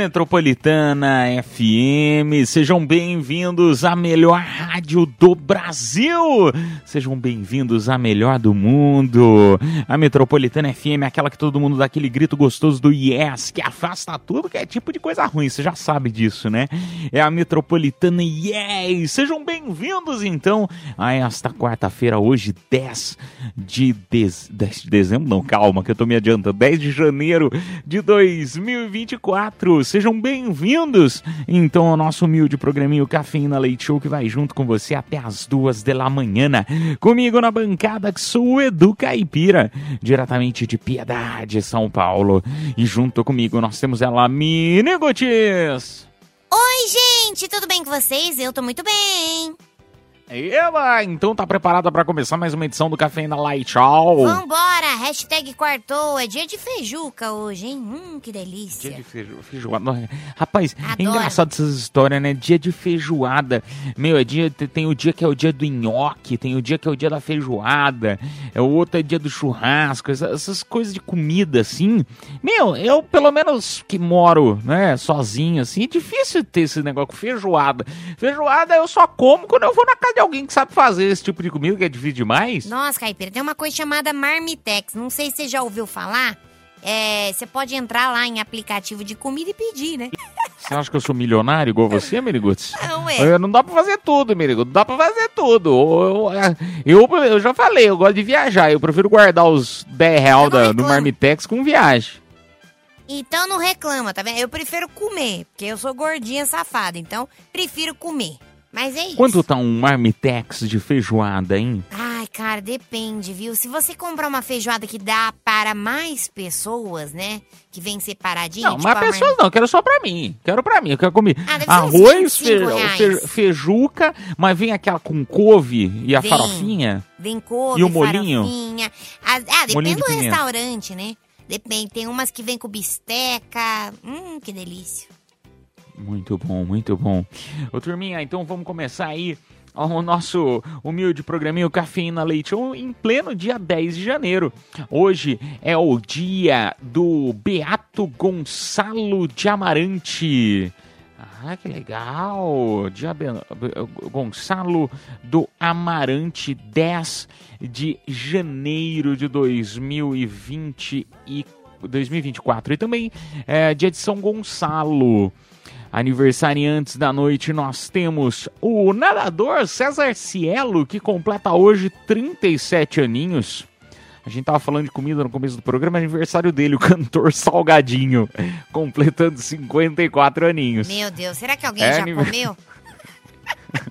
Metropolitana FM. Sejam bem-vindos à melhor rádio do Brasil. Sejam bem-vindos à melhor do mundo. A Metropolitana FM é aquela que todo mundo dá aquele grito gostoso do yes, que afasta tudo que é tipo de coisa ruim. Você já sabe disso, né? É a Metropolitana Yes. Sejam bem-vindos então a esta quarta-feira, hoje 10 de, dez... 10 de dezembro. Não, calma, que eu tô me adiantando. 10 de janeiro de 2024. Sejam bem-vindos, então, ao nosso humilde programinho Cafeína Leite Show, que vai junto com você até as duas da manhã. Comigo na bancada, que sou o Edu Caipira, diretamente de Piedade, São Paulo. E junto comigo nós temos ela, Mini Gotis. Oi, gente, tudo bem com vocês? Eu tô muito bem. Eba, então tá preparada para começar mais uma edição do Cafeína Light Show? Vambora, hashtag quartou. É dia de feijuca hoje, hein? Hum, que delícia. Dia de feijo- feijoada. Rapaz, é Adoro. engraçado essas histórias, né? Dia de feijoada. Meu, é dia, tem o dia que é o dia do nhoque, tem o dia que é o dia da feijoada, é o outro é dia do churrasco, essa- essas coisas de comida, assim. Meu, eu, pelo menos que moro, né, sozinho, assim, é difícil ter esse negócio com feijoada. Feijoada eu só como quando eu vou na casa de alguém que sabe fazer esse tipo de comida, que é difícil demais. Nossa, Caipira, tem uma coisa chamada Marmitex. Não sei se você já ouviu falar. É, você pode entrar lá em aplicativo de comida e pedir, né? Você acha que eu sou milionário igual você, Meriguts? Não é. Não dá pra fazer tudo, Merigo. Não dá pra fazer tudo. Eu, eu, eu, já falei, eu gosto de viajar. Eu prefiro guardar os 10 real Eu não da. Marmitex com viagem. Então não reclama, tá vendo? Eu prefiro comer, porque eu sou gordinha safada. Então, prefiro comer. Mas é isso. Quanto tá um Marmitex de feijoada, hein? Ai, cara, depende, viu? Se você comprar uma feijoada que dá para mais pessoas, né? Que vem separadinho. Não, tipo mas a pessoas não, quero só pra mim. Quero pra mim, eu quero comer Ah, arroz, 25 fe- feijuca, mas vem aquela com couve e a Vem. farofinha. Vem couve, E o molinho? farofinha. Ah, ah, depende de do pimenta. restaurante, né? Depende. Tem umas que vem com bisteca. Hum, que delícia. Muito bom, muito bom. Ô, turminha, então vamos começar aí o nosso humilde programinho Cafeína Leite em pleno dia 10 de janeiro. Hoje é o dia do Beato Gonçalo de Amarante. Ah, que legal! Dia Be- Gonçalo do Amarante, 10 de janeiro de 2020 e 2024. E também é dia de São Gonçalo. Aniversariantes da noite, nós temos o nadador César Cielo, que completa hoje 37 aninhos. A gente tava falando de comida no começo do programa, é aniversário dele, o cantor Salgadinho, completando 54 aninhos. Meu Deus, será que alguém É já aniver- comeu?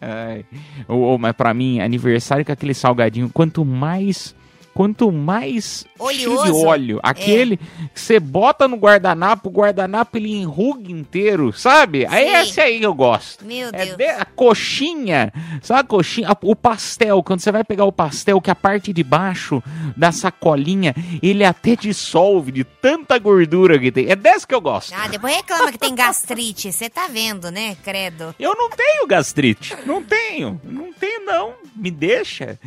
Ai. Ô, ô, mas pra mim, aniversário com aquele salgadinho, quanto mais. Quanto mais cheio de Oleoso. óleo, aquele que você bota no guardanapo, o guardanapo ele enruga inteiro, sabe? Aí esse aí que eu gosto. Meu É Deus. de- a coxinha, sabe a coxinha? A- O pastel, quando você vai pegar o pastel, que a parte de baixo da sacolinha, ele até dissolve de tanta gordura que tem. É dessa que eu gosto. Ah, depois reclama que tem gastrite. Você tá vendo, né, credo? Eu não tenho gastrite. Não tenho. Não tenho, não. Me deixa.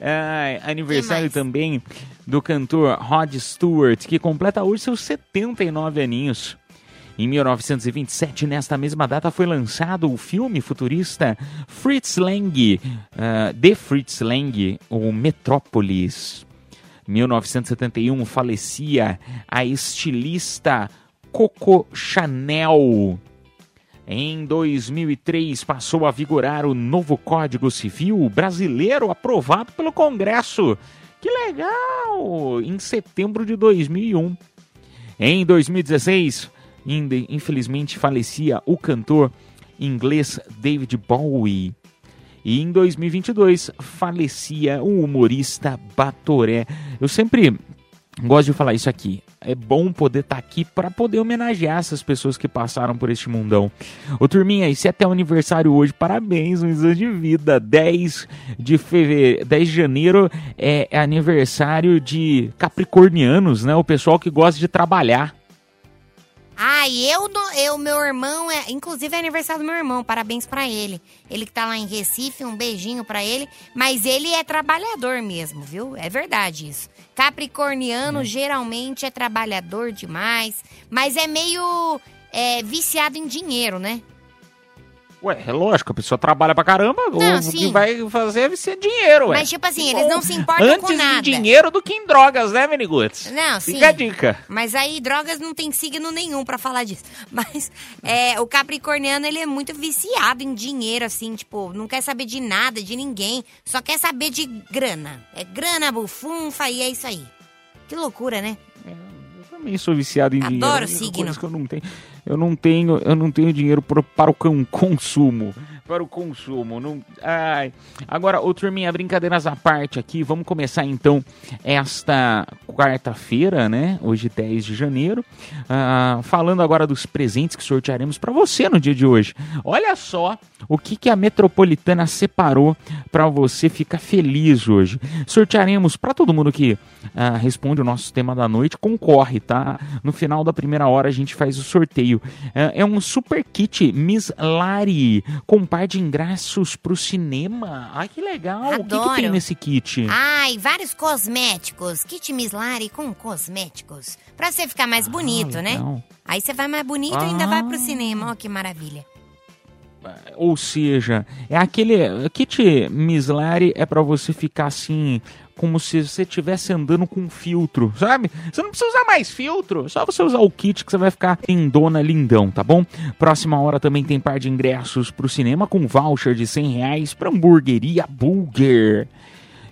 Ah, aniversário mais? Também do cantor Rod Stewart, que completa hoje seus 79 aninhos. Em 1927, nesta mesma data, foi lançado o filme futurista Fritz Lang, de Fritz Lang, o Metrópolis. 1971 falecia a estilista Coco Chanel. Em 2003 passou a vigorar o novo Código Civil brasileiro aprovado pelo Congresso. Que legal! Em setembro de 2001. Em 2016, ainda, infelizmente falecia o cantor inglês David Bowie. E em 2022 falecia o humorista Batoré. Eu sempre gosto de falar isso aqui. É bom poder estar aqui para poder homenagear essas pessoas que passaram por este mundão. Ô turminha, esse é até o aniversário hoje. Parabéns, um anos de vida. 10 de fevereiro, 10 de janeiro é, é aniversário de capricornianos, né? O pessoal que gosta de trabalhar. Ah, e eu, eu, meu irmão, é, inclusive é aniversário do meu irmão, parabéns pra ele. Ele que tá lá em Recife, um beijinho pra ele. Mas ele é trabalhador mesmo, viu? É verdade isso. Capricorniano geralmente é trabalhador demais, mas é meio é, viciado em dinheiro, né? Ué, é lógico, a pessoa trabalha pra caramba, Não, o sim. que vai fazer é ser dinheiro, ué. Mas, tipo assim, eles não se importam Antes com nada. em dinheiro do que em drogas, né, Meniguts? Não, sim. Fica a dica. Mas aí, drogas não tem signo nenhum pra falar disso. Mas é, o capricorniano, ele é muito viciado em dinheiro, assim, tipo, não quer saber de nada, de ninguém. Só quer saber de grana. É grana, bufunfa e é isso aí. Que loucura, né? Eu também sou viciado em Adoro dinheiro. A única signo. coisa que eu não tenho, eu não tenho, eu não tenho dinheiro pro- para o con- consumo, para o consumo. Não, ai. Agora, ô turminha, brincadeiras à parte aqui, vamos começar então esta quarta-feira, né? Hoje 10 de janeiro, ah, falando agora dos presentes que sortearemos para você no dia de hoje. Olha só o que que a Metropolitana separou para você ficar feliz hoje. Sortearemos para todo mundo que ah, responde o nosso tema da noite, concorre, tá? No final da primeira hora a gente faz o sorteio. É, é um super kit Miss Lari com par de ingressos pro cinema. Ai, que legal! O que, que Adoro. tem nesse kit? Ai, vários cosméticos. Kit Mislari com cosméticos. Pra você ficar mais bonito, né? Ah. Aí você vai mais bonito e ainda Ah. vai pro cinema. Ó, que maravilha. Ou seja, é aquele kit Miss Lari é para você ficar assim, como se você estivesse andando com um filtro, sabe? Você não precisa usar mais filtro, só você usar o kit que você vai ficar lindona, lindão, tá bom? Próxima hora também tem par de ingressos pro cinema com voucher de 100 reais pra hamburgueria Burger.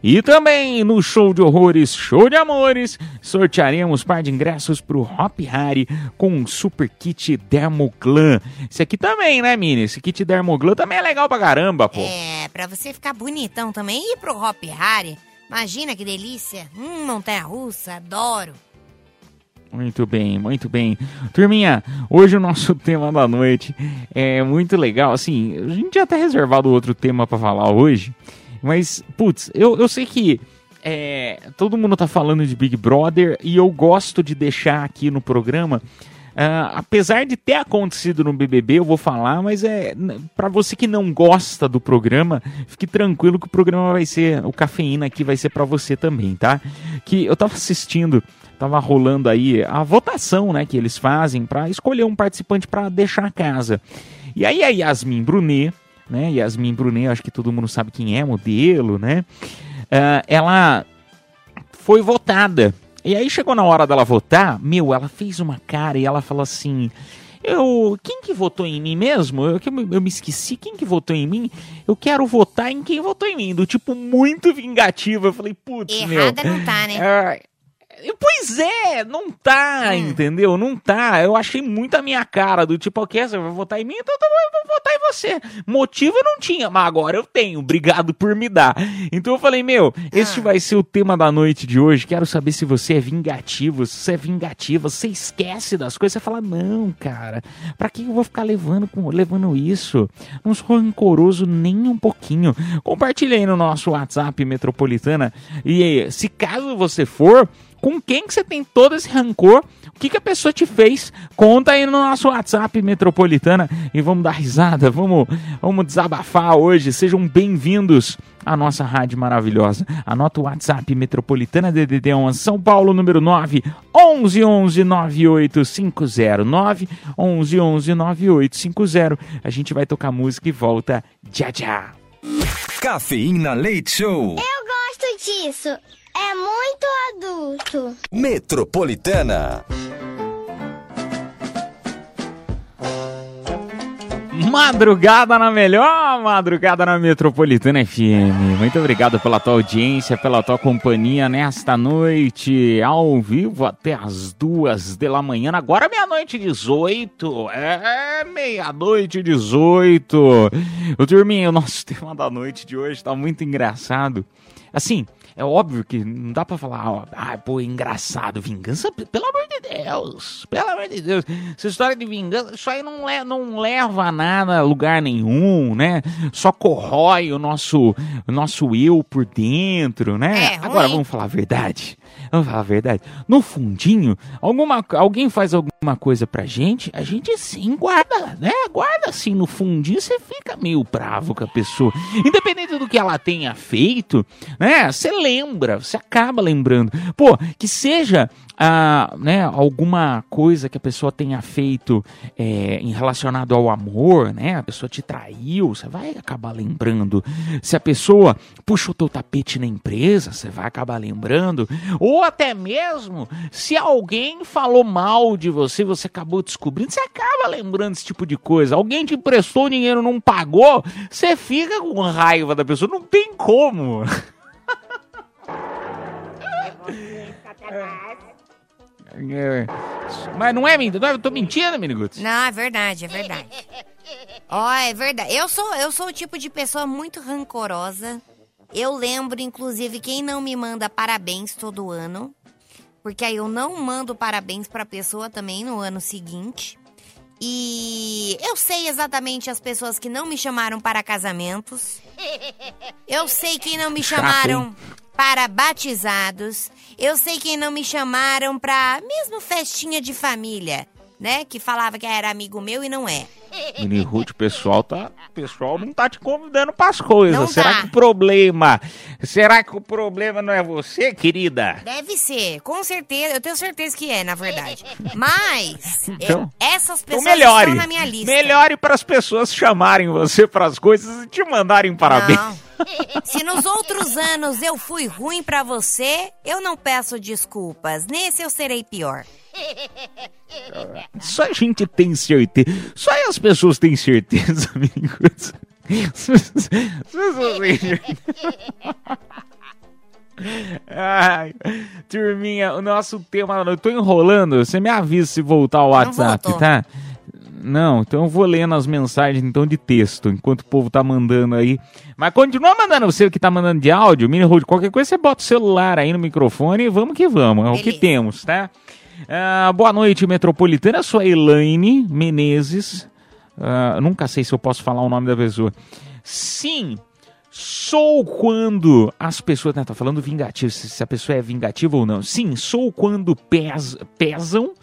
E também no show de horrores, show de amores, sortearemos par de ingressos pro Hop Harry com um super kit Dermoglan. Esse aqui também, né, Mini? Esse kit Dermoglan também é legal pra caramba, pô. É, pra você ficar bonitão também. E pro Hop Harry, imagina que delícia. Hum, montanha-russa, adoro. Muito bem, muito bem. Turminha, hoje o nosso tema da noite é muito legal. Assim, a gente já tá reservado outro tema pra falar hoje, mas, putz, eu, eu sei que é, todo mundo tá falando de Big Brother e eu gosto de deixar aqui no programa. Ah, apesar de ter acontecido no BBB, eu vou falar, mas é para você que não gosta do programa, fique tranquilo que o programa vai ser, o cafeína aqui vai ser pra você também, tá? Que eu tava assistindo tava rolando aí a votação, né, que eles fazem pra escolher um participante pra deixar a casa. E aí a Yasmin Brunet, né, Yasmin Brunet, acho que todo mundo sabe quem é, modelo, né, ah, ela foi votada. E aí chegou na hora dela votar, meu, ela fez uma cara e ela falou assim: eu, quem que votou em mim mesmo? Eu, eu me esqueci, quem que votou em mim? Eu quero votar em quem votou em mim, do tipo muito vingativo. Eu falei, putz, meu. Errada não tá, né? É, Pois é, não tá, Hum. entendeu? Não tá. Eu achei muito a minha cara, do tipo, ok, você vai votar em mim, então eu vou- votar em você. Motivo eu não tinha, mas agora eu tenho. Obrigado por me dar. Então eu falei, meu, este Ah. vai ser o tema da noite de hoje. Quero saber se você é vingativo, se você é vingativa, você esquece das coisas. Você fala, não, cara, pra que eu vou ficar levando, com- levando isso? Não sou rancoroso nem um pouquinho. Compartilha aí no nosso WhatsApp Metropolitana. E se caso você for, com quem que você tem todo esse rancor? O que, que a pessoa te fez? Conta aí no nosso WhatsApp Metropolitana e vamos dar risada, vamos, vamos desabafar hoje. Sejam bem-vindos à nossa rádio maravilhosa. Anota o WhatsApp Metropolitana DDD 11 São Paulo, número 9 11 11 9850 9 11 11 9850. A gente vai tocar música e volta já já. Cafeína Leite Show. Eu gosto disso. É muito adulto. Madrugada na melhor, madrugada na Metropolitana FM. Muito obrigado pela tua audiência, pela tua companhia nesta noite, ao vivo até as duas da manhã. Agora meia-noite e 18. É, meia-noite e 18. O turminha, o nosso tema da noite de hoje tá muito engraçado. Assim, é óbvio que não dá pra falar, ó, ah, pô, engraçado, vingança, pelo amor de Deus, pelo amor de Deus. Essa história de vingança, isso aí não, le não leva a nada, a lugar nenhum, né? Só corrói o nosso, o nosso eu por dentro, né? É. Agora vamos falar a verdade. Vamos falar a verdade. No fundinho, alguma, alguém faz alguma coisa pra gente, a gente sim guarda, né? Guarda assim no fundinho, você fica meio bravo com a pessoa. Independente do que ela tenha feito, né? Você lembra, você acaba lembrando. Pô, que seja ah, né, alguma coisa que a pessoa tenha feito é, em relacionado ao amor, né? A pessoa te traiu, você vai acabar lembrando. Se a pessoa puxa o teu tapete na empresa, você vai acabar lembrando. Ou até mesmo se alguém falou mal de você, você acabou descobrindo, você acaba lembrando esse tipo de coisa. Alguém te emprestou dinheiro, não pagou, você fica com raiva da pessoa, não tem como. É. Mas não é mentira, eu tô mentindo, Miniguts. Não, é verdade, é verdade. Ó, é verdade. Eu sou, eu sou o tipo de pessoa muito rancorosa. Eu lembro, inclusive, quem não me manda parabéns todo ano. Porque aí eu não mando parabéns pra pessoa também no ano seguinte. E eu sei exatamente as pessoas que não me chamaram para casamentos. Eu sei quem não me Chato, chamaram hein? para batizados. Eu sei quem não me chamaram pra mesmo festinha de família, né? Que falava que era amigo meu e não é. Mini Ruth, o pessoal tá. O pessoal não tá te convidando pras coisas. Não será tá. que o problema. Será que o problema não é você, querida? Deve ser, com certeza. Eu tenho certeza que é, na verdade. Mas Então- é, essas Então pessoas melhore. estão na minha lista. Melhore para as pessoas chamarem você pras coisas e te mandarem parabéns. Não. Se nos outros anos eu fui ruim pra você, eu não peço desculpas. Nesse eu serei pior. Só a gente tem certeza. Só as pessoas têm certeza, amigos. As pessoas- as pessoas têm certeza. Ai, turminha, o nosso tema. Eu tô enrolando. Você me avisa se voltar ao WhatsApp, tá? Não, então eu vou lendo as mensagens então de texto, enquanto o povo tá mandando aí. Mas continua mandando você que tá mandando de áudio, mini road, qualquer coisa você bota o celular aí no microfone e vamos que vamos, é o que temos, tá? Ah, boa noite, Metropolitana, sou a Elaine Menezes. Ah, nunca sei se eu posso falar o nome da pessoa. Sim, sou quando as pessoas. Né, tá falando vingativo, se se a pessoa é vingativa ou não. Sim, sou quando pes, pesam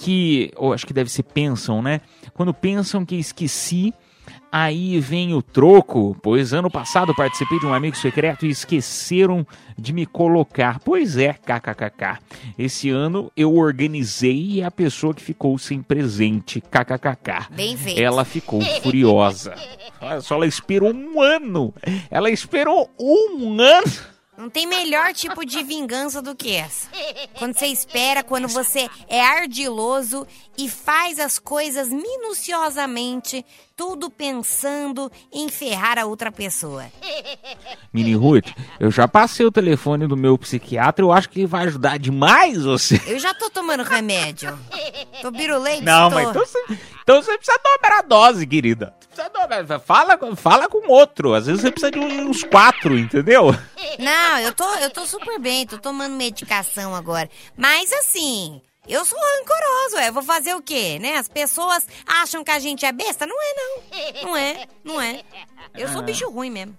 que, ou acho que deve ser pensam, né? Quando pensam que esqueci, aí vem o troco, pois ano passado participei de um amigo secreto e esqueceram de me colocar. Pois é, kkkk. Esse ano eu organizei e a pessoa que ficou sem presente, kkkk. Bem feito. Ela ficou furiosa. Olha só, ela esperou um ano. Ela esperou um ano. Não tem melhor tipo de vingança do que essa. Quando você espera, quando você é ardiloso e faz as coisas minuciosamente, tudo pensando em ferrar a outra pessoa. Mini Ruth, eu já passei o telefone do meu psiquiatra, eu acho que vai ajudar demais você. Eu já tô tomando remédio. Tô birulei, Não, tô. mas então você, então você precisa dobrar a dose, querida. Precisa Fala, fala com outro. Às vezes você precisa de uns quatro, entendeu? Não, eu tô, eu tô super bem, tô tomando medicação agora. Mas assim, eu sou rancoroso, é. eu vou fazer o quê, né? As pessoas acham que a gente é besta? Não é, não. Não é, não é. Eu sou bicho ruim mesmo.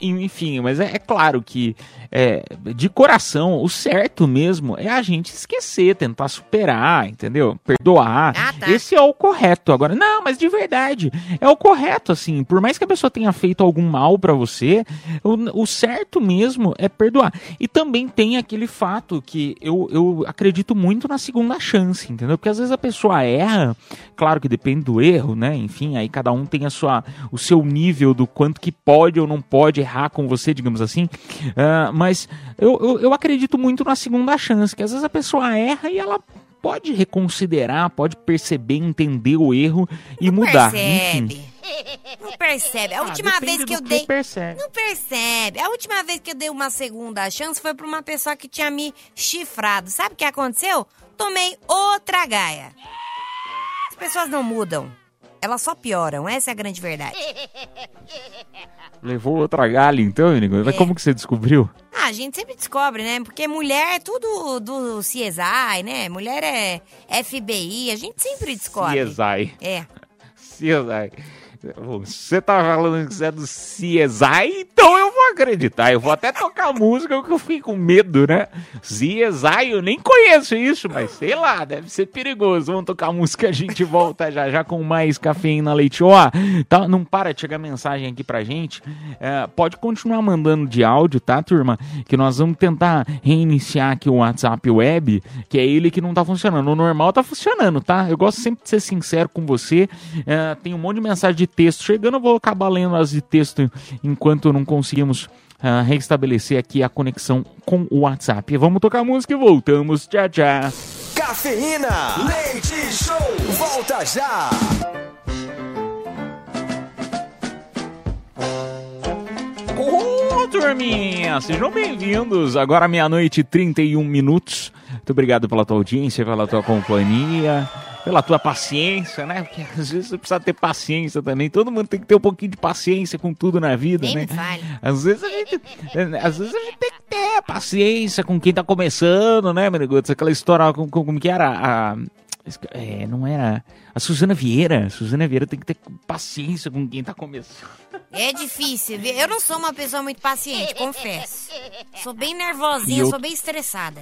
Enfim, mas é, é claro que, é, de coração, o certo mesmo é a gente esquecer, tentar superar, entendeu? Perdoar. Ah, tá. Esse é o correto. Agora, não, mas de verdade, é o correto, assim. Por mais que a pessoa tenha feito algum mal pra você, o, o certo mesmo é perdoar. E também tem aquele fato que eu, eu acredito muito na segunda chance, entendeu? Porque às vezes a pessoa erra, claro que depende do erro, né? Enfim, aí cada um tem a sua, o seu nível do quanto que pode ou não pode errar com você, digamos assim. Ah, mas eu, eu, eu acredito muito na segunda chance, que às vezes a pessoa erra e ela pode reconsiderar, pode perceber, entender o erro e mudar. Enfim. Percebe. Não percebe. A Ah, última depende vez que eu dei. percebe. Não percebe. A última vez que eu dei uma segunda chance foi pra uma pessoa que tinha me chifrado. Sabe o que aconteceu? Tomei outra gaia. As pessoas não mudam. Elas só pioram. Essa é a grande verdade. Levou outra galha, então, Inigo? Mas É. como que você descobriu? Ah, a gente sempre descobre, né? Porque mulher é tudo do CSI, né? Mulher é FBI. A gente sempre descobre. CSI. É. CSI. Você tá falando que você é do CSI, então eu vou acreditar. Eu vou até tocar música que eu fiquei com medo, né? CSI, eu nem conheço isso, mas sei lá, deve ser perigoso. Vamos tocar música, a gente volta já já com mais cafeína leite. Ó, tá, não para de chegar mensagem aqui pra gente. É, pode continuar mandando de áudio, tá, turma? Que nós vamos tentar reiniciar aqui o WhatsApp web, que é ele que não tá funcionando. O normal tá funcionando, tá? Eu gosto sempre de ser sincero com você. É, tem um monte de mensagem de texto chegando, eu vou acabar lendo as de texto enquanto não conseguimos ah, restabelecer aqui a conexão com o WhatsApp. Vamos tocar música e voltamos. Tchau, tchau. Cafeína. Leite Show. Volta já. Ô, turminha, sejam bem-vindos. Agora meia-noite e 31 minutos. Muito obrigado pela tua audiência, pela tua companhia, pela tua paciência, né? Porque às vezes você precisa ter paciência também. Todo mundo tem que ter um pouquinho de paciência com tudo na vida, Nem né? Às vezes a gente, às vezes a gente tem que ter paciência com quem tá começando, né, Menegutz? Aquela história, com- com- como que era a... é, não era... A Suzana Vieira. A Suzana Vieira tem que ter paciência com quem tá começando. É difícil? Eu não sou uma pessoa muito paciente, confesso. Sou bem nervosinha, eu- sou bem estressada.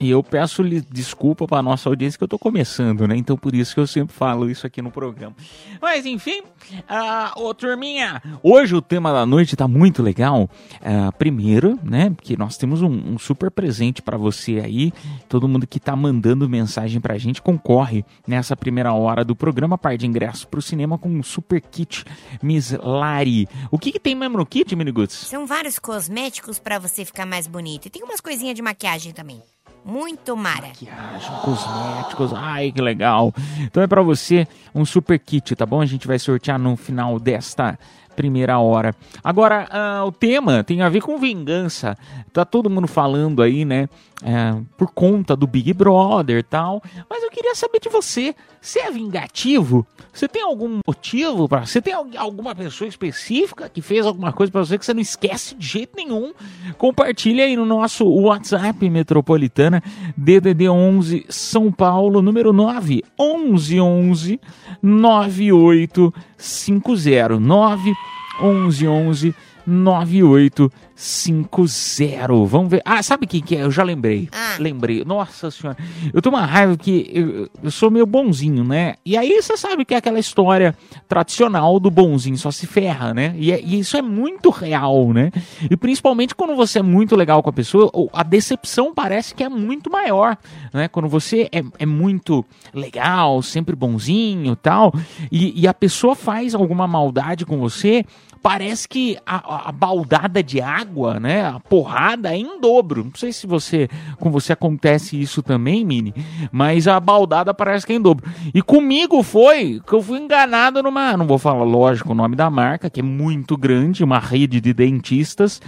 E eu peço desculpa para nossa audiência que eu tô começando, né? Então por isso que eu sempre falo isso aqui no programa. Mas enfim, ah, ô turminha, hoje o tema da noite tá muito legal. Ah, primeiro, né? Porque nós temos um, um super presente para você aí. Todo mundo que tá mandando mensagem pra gente concorre nessa primeira hora do programa, par de ingressos pro cinema com um super kit Miss Lari. O que, que tem mesmo no kit, Miniguts? São vários cosméticos pra você ficar mais bonito. E tem umas coisinhas de maquiagem também. Muito mara. maquiagem, cosméticos, ai que legal. Então é pra você um super kit, tá bom? A gente vai sortear no final desta primeira hora. Agora, ah, o tema tem a ver com vingança. Tá todo mundo falando aí, né? É, por conta do Big Brother e tal. Mas eu queria saber de você. Você é vingativo? Você tem algum motivo para? Você tem al- alguma pessoa específica que fez alguma coisa pra você que você não esquece de jeito nenhum? Compartilha aí no nosso WhatsApp metropolitana DDD 11 São Paulo número 9 11 11 9850 9 11 11 9850. Vamos ver. Ah, sabe o que, é? Eu já lembrei. Ah. Lembrei. Nossa senhora. Eu tenho uma raiva que eu, eu sou meio bonzinho, né? E aí você sabe que é aquela história tradicional do bonzinho só se ferra, né? E, é- e isso é muito real, né? E principalmente quando você é muito legal com a pessoa, a decepção parece que é muito maior, né? Quando você é, é muito legal, sempre bonzinho e tal, e, e a pessoa faz alguma maldade com você, parece que a, a- a baldada de água, né? A porrada é em dobro. Não sei se você com você acontece isso também, Mini, mas a baldada parece que é em dobro. E comigo foi que eu fui enganado numa, não vou falar lógico o nome da marca, que é muito grande, uma rede de dentistas,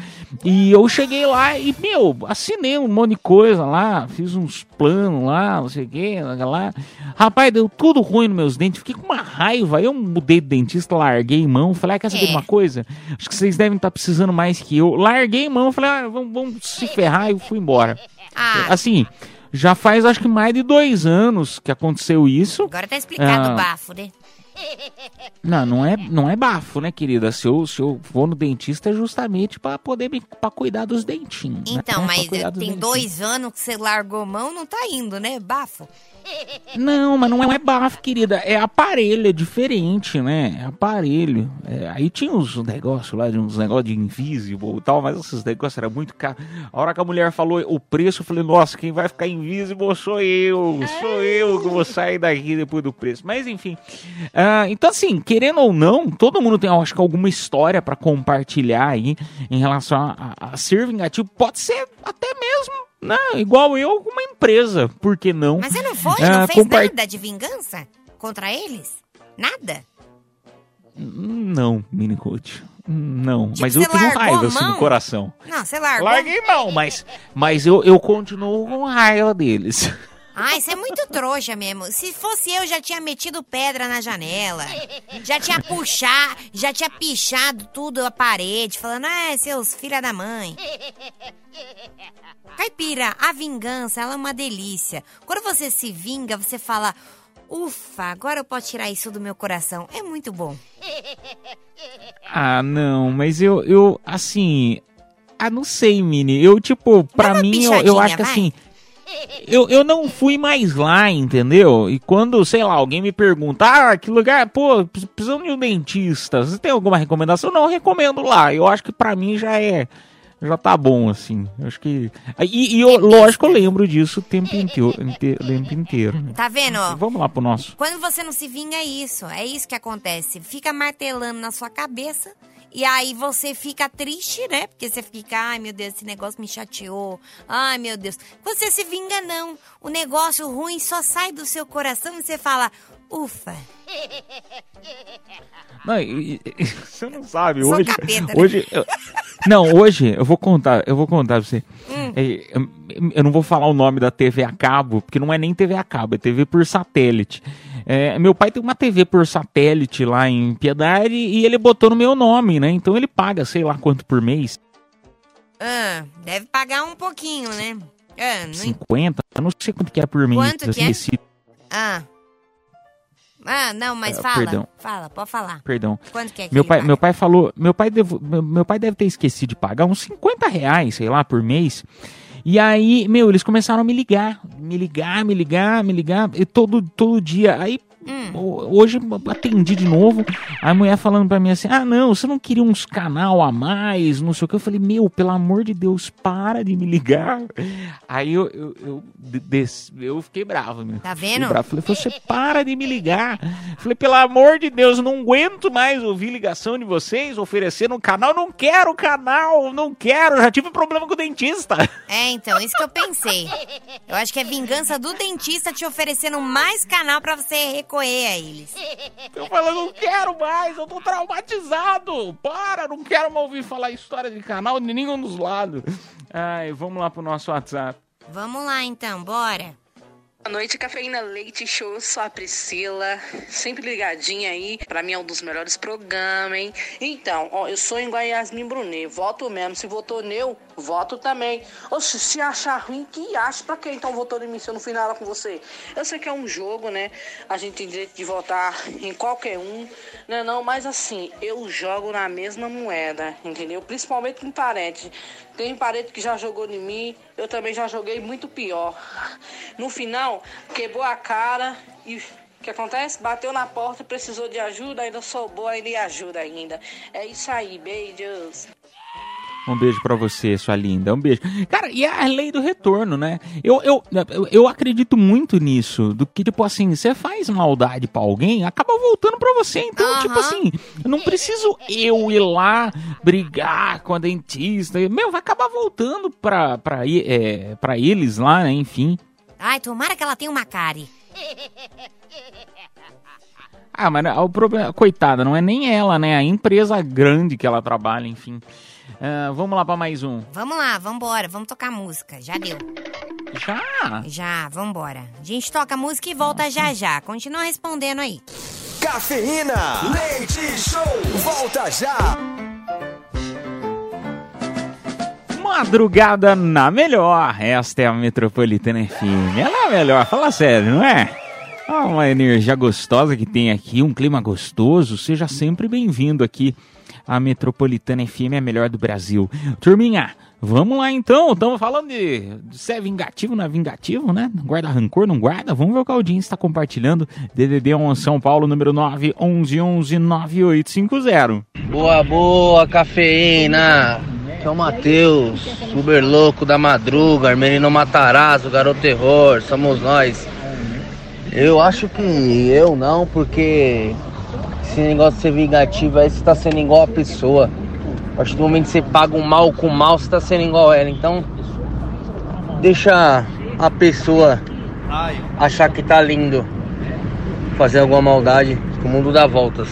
e eu cheguei lá e, meu, assinei um monte de coisa lá, fiz uns planos lá, não sei o que, lá. Rapaz, deu tudo ruim nos meus dentes, fiquei com uma raiva. Eu mudei de dentista, larguei mão, falei, ah, quer saber É. uma coisa? Acho que vocês devem estar precisando mais que eu. Larguei mão, falei, ah, vamos, vamos se ferrar e fui embora. Ah, Assim, já faz acho que mais de dois anos que aconteceu isso. agora tá explicado Ah. o bafo, né? Não, não é, não é bafo, né, querida? Se eu, se eu vou no dentista é justamente pra poder me, pra cuidar dos dentinhos. né? Então, Pra mas tem dentinhos. dois anos que você largou mão, não tá indo, né? Bafo. Não, mas não é bafo, querida. É aparelho, é diferente, né? É aparelho. É, aí tinha uns negócios lá, de uns negócios de invisible e tal, mas esses negócios eram muito caros. A hora que a mulher falou o preço, eu falei, nossa, quem vai ficar invisible sou eu. Sou eu que vou sair daqui depois do preço. Mas enfim. Ah, então, assim, querendo ou não, todo mundo tem, eu acho que, alguma história pra compartilhar aí em relação a, a- a ser vingativo. Pode ser até mesmo. Né, igual eu com uma empresa, por que não? Mas você não foi? Ah, não fez compar- nada de vingança contra eles? Nada? Não, Mini Coach. Não, Tipo, mas eu tenho raiva assim no coração. Não, você largou. Larguei mão, mas, mas eu, eu continuo com raiva deles. Ai, você é muito trouxa mesmo. Se fosse eu, já tinha metido pedra na janela. Já tinha puxar, já tinha pichado tudo a parede, falando, ah, seus filha da mãe. Caipira, a vingança, ela é uma delícia. Quando você se vinga, você fala, ufa, agora eu posso tirar isso do meu coração. É muito bom. Ah, não, mas eu, eu assim. Ah, não sei, Mini. Eu, tipo, pra mim, eu, eu acho que vai. assim. Eu, eu não fui mais lá, entendeu? E quando, sei lá, alguém me pergunta, ah, que lugar, pô, pre- precisamos de um dentista. Você tem alguma recomendação? Não, eu recomendo lá. Eu acho que pra mim já é. Já tá bom, assim. Eu acho que. E, e eu, lógico, eu lembro disso o tempo inteiro. inte- tempo inteiro. né? Tá vendo? Vamos lá pro nosso. Quando você não se vinga, é isso. É isso que acontece. Fica martelando na sua cabeça. E aí você fica triste, né? Porque você fica, ai meu Deus, esse negócio me chateou. Ai meu Deus. Você se vinga, não. O negócio ruim só sai do seu coração e você fala, ufa. Não, e- e- você não sabe, Sou hoje. capeta, né? hoje eu- não, hoje eu vou contar, eu vou contar pra você. Hum. É, eu, eu não vou falar o nome da TV a cabo, porque não é nem TV a cabo, é TV por satélite. É, meu pai tem uma TV por satélite lá em Piedade e ele botou no meu nome, né? Então ele paga, sei lá quanto por mês, Ah, deve pagar um pouquinho, né? Ah, não... 50, eu não sei quanto que é por mês. Quanto que é? esqueci, ah. ah, não, mas Ah, fala. perdão. Fala, pode falar. perdão. Quanto que é que Meu pai, paga? meu pai falou, meu pai, devo- meu, meu pai deve ter esquecido de pagar uns 50 reais, sei lá, por mês. E aí, meu, eles começaram a me ligar, me ligar, me ligar, me ligar, e todo, todo dia. Aí, Hum. ho- hoje atendi de novo, a mulher falando pra mim assim, ah, não, você não queria uns canal a mais, não sei o que. Eu falei, meu, pelo amor de Deus, para de me ligar. Aí eu, eu, eu, de- des- eu fiquei bravo, meu. Tá vendo? bravo. Falei, você para de me ligar. Falei, pelo amor de Deus, eu não aguento mais ouvir ligação de vocês oferecendo um canal. Não quero canal, não quero. Já tive problema com o dentista. É, então, isso que eu pensei. Eu acho que é vingança do dentista te oferecendo mais canal pra você recorrer a eles. Eu falei, não quero mais, eu tô traumatizado. Para, não quero mais ouvir falar história de canal de nenhum dos lados. Ai, vamos lá pro nosso WhatsApp. Vamos lá então, bora. Boa noite, Cafeína Leite Show. Sou a Priscila, sempre ligadinha aí. Pra mim é um dos melhores programas, hein? Então, ó, eu sou a Yasmin Brunet. Voto mesmo. Se votou neu, voto também. Oxe, se achar ruim, que acha? Pra que então votou em mim se eu não fui nada com você? Eu sei que é um jogo, né? A gente tem direito de votar em qualquer um, né? Não, mas assim, eu jogo na mesma moeda, entendeu? Principalmente com parente. Tem parente que já jogou em mim, eu também já joguei muito pior. No final, quebrou a cara e o que acontece? Bateu na porta, precisou de ajuda, ainda sou boa, ainda e ajuda ainda. É isso aí, beijos. Um beijo pra você, sua linda. Um beijo. Cara, e a lei do retorno, né? Eu, eu, eu, acredito muito nisso. Do que, tipo assim, você faz maldade pra alguém, acaba voltando pra você. Então, Aham. tipo assim, não preciso eu ir lá brigar com a dentista. Meu, vai acabar voltando pra, pra, é, pra eles lá, né? Enfim. Ai, tomara que ela tenha uma cárie. Ah, mas o problema, coitada, não é nem ela, né? A empresa grande que ela trabalha, enfim. Ah, vamos lá pra mais um. Vamos lá, vambora, vamos tocar música. Já deu. Já? Já, vambora. A gente toca música e volta já já. Continua respondendo aí. Cafeína. Leite Show. Volta já. Madrugada na melhor. Esta é a Metropolitana FM. Ela é a melhor, fala sério, não é? Ah, uma energia gostosa que tem aqui, um clima gostoso. Seja sempre bem-vindo aqui. A Metropolitana FM é a melhor do Brasil. Turminha, vamos lá então. Estamos falando de, se é vingativo, não é vingativo, né? Guarda rancor, não guarda? Vamos ver o que a audiência está compartilhando. DDD 1 São Paulo, número 9 11 9850. Boa, boa, cafeína. É o Matheus, super louco da madruga, Menino Matarazzo, Garoto Terror, somos nós. Eu acho que eu não, porque esse negócio de ser vingativo aí você tá sendo igual a pessoa. A partir do momento que você paga o mal com o mal, você tá sendo igual ela. Então, deixa a pessoa achar que tá lindo, fazer alguma maldade, que o mundo dá voltas.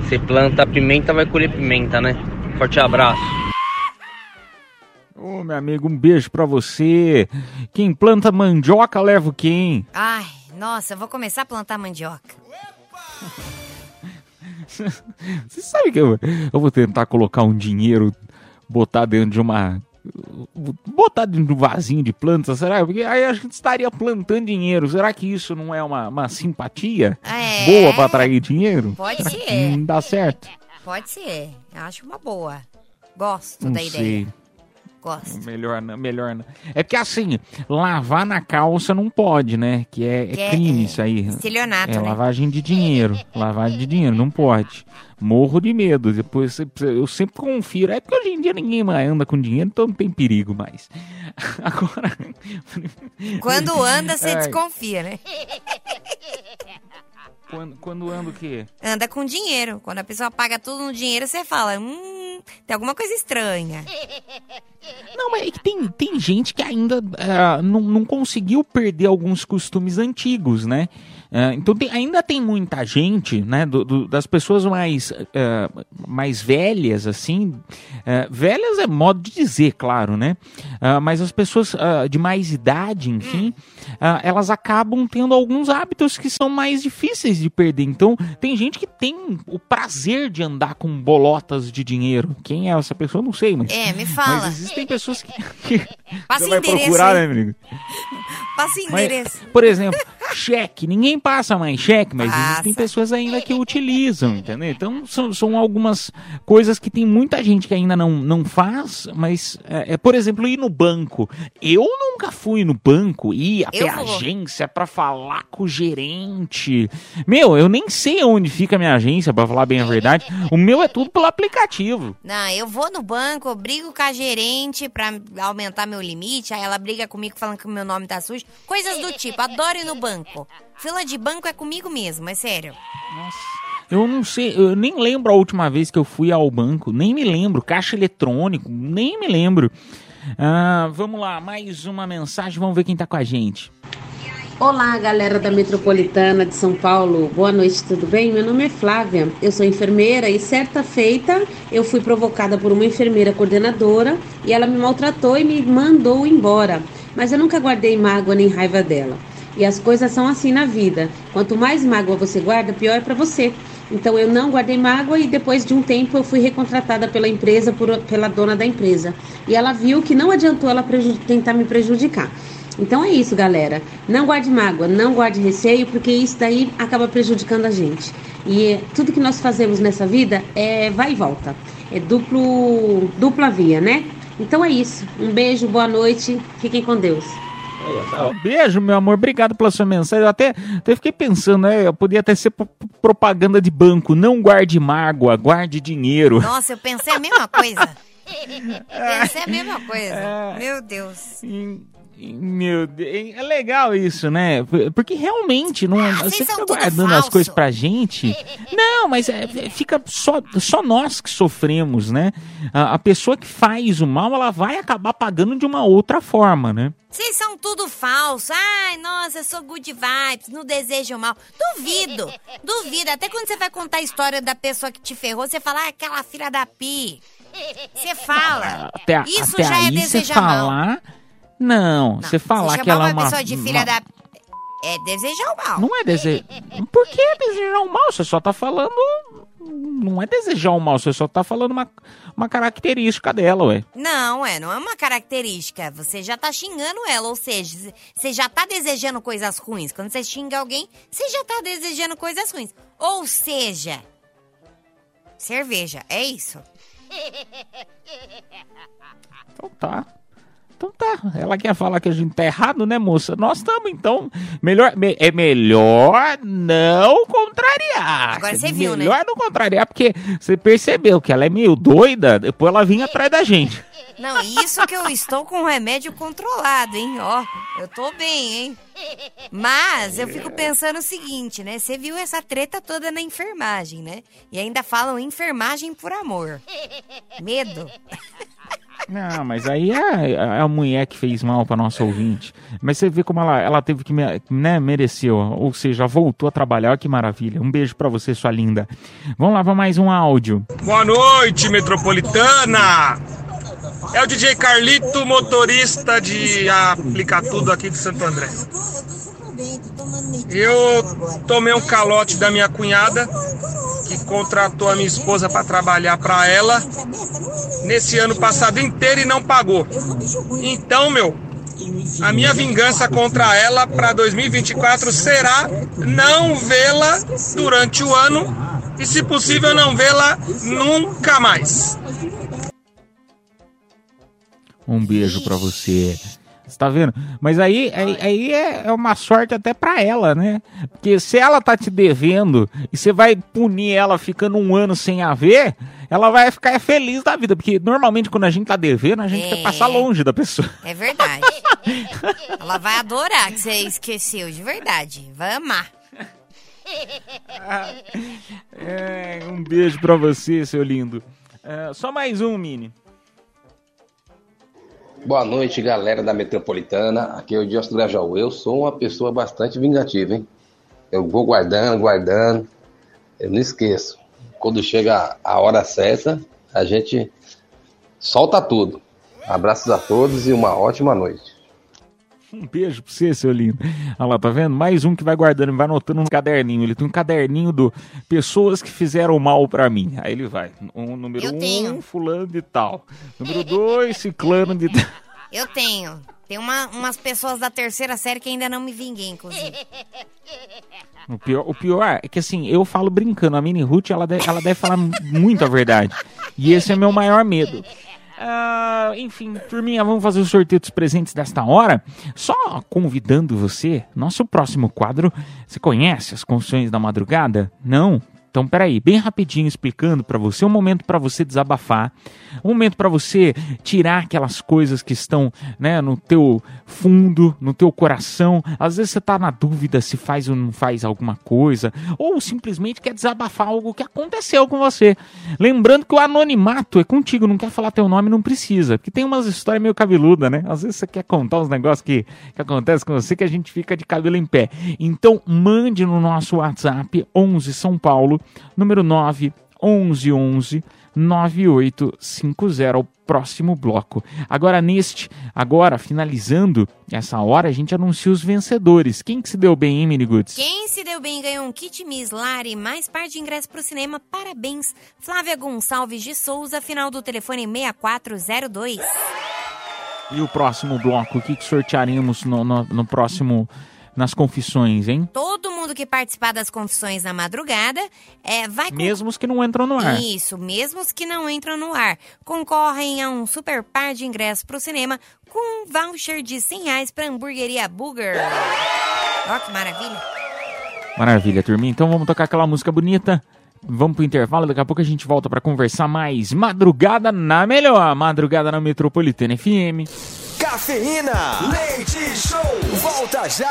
Você planta pimenta, vai colher pimenta, né? Forte abraço. Ô, meu amigo, um beijo pra você. Quem planta mandioca leva o quem? Ai, nossa, eu vou começar a plantar mandioca. Você sabe que eu, eu vou tentar colocar um dinheiro, botar dentro de uma. Botar dentro de um vasinho de planta, será? Porque aí a gente estaria plantando dinheiro. Será que isso não é uma, uma simpatia É. boa pra atrair dinheiro? Pode ser. Não dá certo? Pode ser. Acho uma boa. Gosto Não da sei. ideia. Gosto. Melhor não, melhor não. É porque assim, lavar na calça não pode, né? Que é, é Que é, crime é, isso aí. estelionato, é né? lavagem de dinheiro. lavagem de dinheiro, não pode. Morro de medo. Depois eu sempre confiro. É porque hoje em dia ninguém mais anda com dinheiro, então não tem perigo mais. Agora. Quando anda, você desconfia, né? Quando, quando anda o quê? Anda com dinheiro. Quando a pessoa paga tudo no dinheiro, você fala, hum, tem alguma coisa estranha. Não, mas é que tem, tem gente que ainda ah, não, não conseguiu perder alguns costumes antigos, né? Ah, então tem- ainda tem muita gente, né, do- do- das pessoas mais, ah, mais velhas, assim, ah, velhas é modo de dizer, claro, né? Mas as pessoas de mais idade, enfim, ah, elas acabam tendo alguns hábitos que são mais difíceis de perder. Então tem gente que tem o prazer de andar com bolotas de dinheiro. Quem é essa pessoa? Não sei, mas... É, me fala. Mas existem pessoas que, que Passa você vai endereço procurar, né, amigo? Passa Mas, endereço. por exemplo, cheque. Ninguém passa mais cheque, mas Passa. existem pessoas ainda que utilizam, entendeu? Então, são, são algumas coisas que tem muita gente que ainda não, não faz, mas, é, é, por exemplo, ir no banco. Eu nunca fui no banco, ir até a agência pra falar com o gerente. Meu, eu nem sei onde fica a minha agência, pra falar bem a verdade. O meu é tudo pelo aplicativo. Não, eu vou no banco, eu brigo com a gerente pra aumentar meu limite, aí ela briga comigo falando que o meu nome tá sujo. Coisas do tipo, adoro ir no banco. Fila de banco é comigo mesmo, é sério. Eu não sei, eu nem lembro a última vez que eu fui ao banco, nem me lembro. Caixa eletrônico, nem me lembro. Ah, vamos lá, mais uma mensagem, vamos ver quem tá com a gente. Olá, galera da Metropolitana de São Paulo. Boa noite, tudo bem? Meu nome é Flávia, eu sou enfermeira e certa feita eu fui provocada por uma enfermeira coordenadora e ela me maltratou e me mandou embora. Mas eu nunca guardei mágoa nem raiva dela. E as coisas são assim na vida. Quanto mais mágoa você guarda, pior é para você. Então eu não guardei mágoa e depois de um tempo eu fui recontratada pela empresa, por- pela dona da empresa. E ela viu que não adiantou ela tentar me prejudicar. Então é isso, galera. Não guarde mágoa, não guarde receio, porque isso daí acaba prejudicando a gente. E eh, tudo que nós fazemos nessa vida é vai e volta. É duplo, dupla via, né? Então é isso. Um beijo, boa noite. Fiquem com Deus. Um beijo, meu amor, obrigado pela sua mensagem. Eu até, até fiquei pensando, né? Eu podia até ser pro- propaganda de banco. Não guarde mágoa, guarde dinheiro. Nossa, eu pensei a mesma coisa. pensei a mesma coisa. Meu Deus. Meu Deus, é legal isso, né? Porque realmente não, você Ah, são fica guardando as coisas pra gente. Não, mas é, fica só, só nós que sofremos, né? A, a pessoa que faz o mal, ela vai acabar pagando de uma outra forma, né? Vocês são tudo falso. Ai, nossa, eu sou good vibes, não desejo mal. Duvido, duvido. Até quando você vai contar a história da pessoa que te ferrou, você fala, ah, aquela filha da pi. Você fala. Até, Isso até já é você desejar mal. Falar. Não, você falar Você que ela é uma pessoa de filha uma- da... É desejar o mal. Não é desejar. Por que desejar o mal? Você só tá falando. Não é desejar o mal, você só tá falando uma, uma característica dela, ué. Não, é, não é uma característica. Você já tá xingando ela, ou seja, você já tá desejando coisas ruins. Quando você xinga alguém, você já tá desejando coisas ruins. Ou seja, cerveja, é isso. Então tá. Então tá. Ela quer falar que a gente tá errado, né, moça? Nós estamos, então. Melhor, me- é melhor não contrariar. Agora você viu, né? Melhor não contrariar, porque você percebeu que ela é meio doida, depois ela vinha atrás da gente. Não, isso que eu estou com remédio controlado, hein? Ó, eu tô bem, hein? Mas eu fico pensando o seguinte, né? Você viu essa treta toda na enfermagem, né? E ainda falam enfermagem por amor. Medo. Não, mas aí é, é a mulher que fez mal pra nossa ouvinte. Mas você vê como ela, ela teve que, né, mereceu. Ou seja, voltou a trabalhar. Olha que maravilha. Um beijo pra você, sua linda. Vamos lá pra mais um áudio. Boa noite, metropolitana! É o DJ Carlito, motorista de aplicar tudo aqui de Santo André. Eu tomei um calote da minha cunhada, que contratou a minha esposa para trabalhar para ela nesse ano passado inteiro e não pagou. Então, meu, a minha vingança contra ela para 2024 será não vê-la durante o ano e, se possível, não vê-la nunca mais. Um beijo pra você. Tá vendo? Mas aí, aí, aí é é uma sorte até pra ela, né? Porque se ela tá te devendo e você vai punir ela ficando um ano sem a ver, ela vai ficar feliz da vida. Porque normalmente quando a gente tá devendo, a gente É. quer passar longe da pessoa. É verdade. Ela vai adorar que você esqueceu, de verdade. Vai amar. É, um beijo pra você, seu lindo. É, só mais um, Mini. Boa noite, galera da Metropolitana. Aqui é o Diócio Grajaú. Eu sou uma pessoa bastante vingativa, hein? Eu vou guardando, guardando. Eu não esqueço. Quando chega a hora certa, a gente solta tudo. Abraços a todos e uma ótima noite. Um beijo pra você, seu lindo. Olha lá, tá vendo? Mais um que vai guardando, vai anotando no caderninho. Ele tem um caderninho do pessoas que fizeram mal pra mim. Aí ele vai. Um, número Eu um, tenho. fulano de tal. Número dois, ciclano de tal. Eu tenho. Tem uma- umas pessoas da terceira série que ainda não me vinguei, inclusive. O pior, o pior é que assim, eu falo brincando, a Mini Ruth, ela deve, ela deve falar muito a verdade. E esse é meu maior medo. Ah, enfim, turminha, vamos fazer o sorteio dos presentes desta hora. Só convidando você, nosso próximo quadro. Você conhece as confissões da madrugada? Não? Então, peraí, bem rapidinho explicando pra você, um momento pra você desabafar, um momento pra você tirar aquelas coisas que estão, né, no teu fundo, no teu coração. Às vezes você tá na dúvida se faz ou não faz alguma coisa, ou simplesmente quer desabafar algo que aconteceu com você. Lembrando que o anonimato é contigo, não quer falar teu nome, não precisa, porque tem umas histórias meio cabeluda, né? Às vezes você quer contar uns negócios que, que acontecem com você que a gente fica de cabelo em pé. Então, mande no nosso WhatsApp 11 São Paulo, número 9 11 11 9850, o próximo bloco. Agora neste, agora finalizando essa hora, a gente anuncia os vencedores. Quem que se deu bem, hein, Miniguts? Quem se deu bem ganhou um kit Miss Lari, mais par de ingresso pro cinema. Parabéns. Flávia Gonçalves de Souza, final do telefone 6402. E o próximo bloco, o que, que sortearemos no, no, no próximo, nas confissões, hein? Todo mundo que participar das confissões na madrugada é, vai Mesmo os que não entram no ar. Isso, mesmo os que não entram no ar. Concorrem a um super par de ingressos pro cinema com um voucher de 100 reais pra hamburgueria Burger. Ó, que maravilha. Maravilha, turminha. Então vamos tocar aquela música bonita. Vamos pro intervalo, daqui a pouco a gente volta pra conversar mais. Madrugada na melhor, madrugada na Metropolitana FM. Cafeína, leite show, volta já.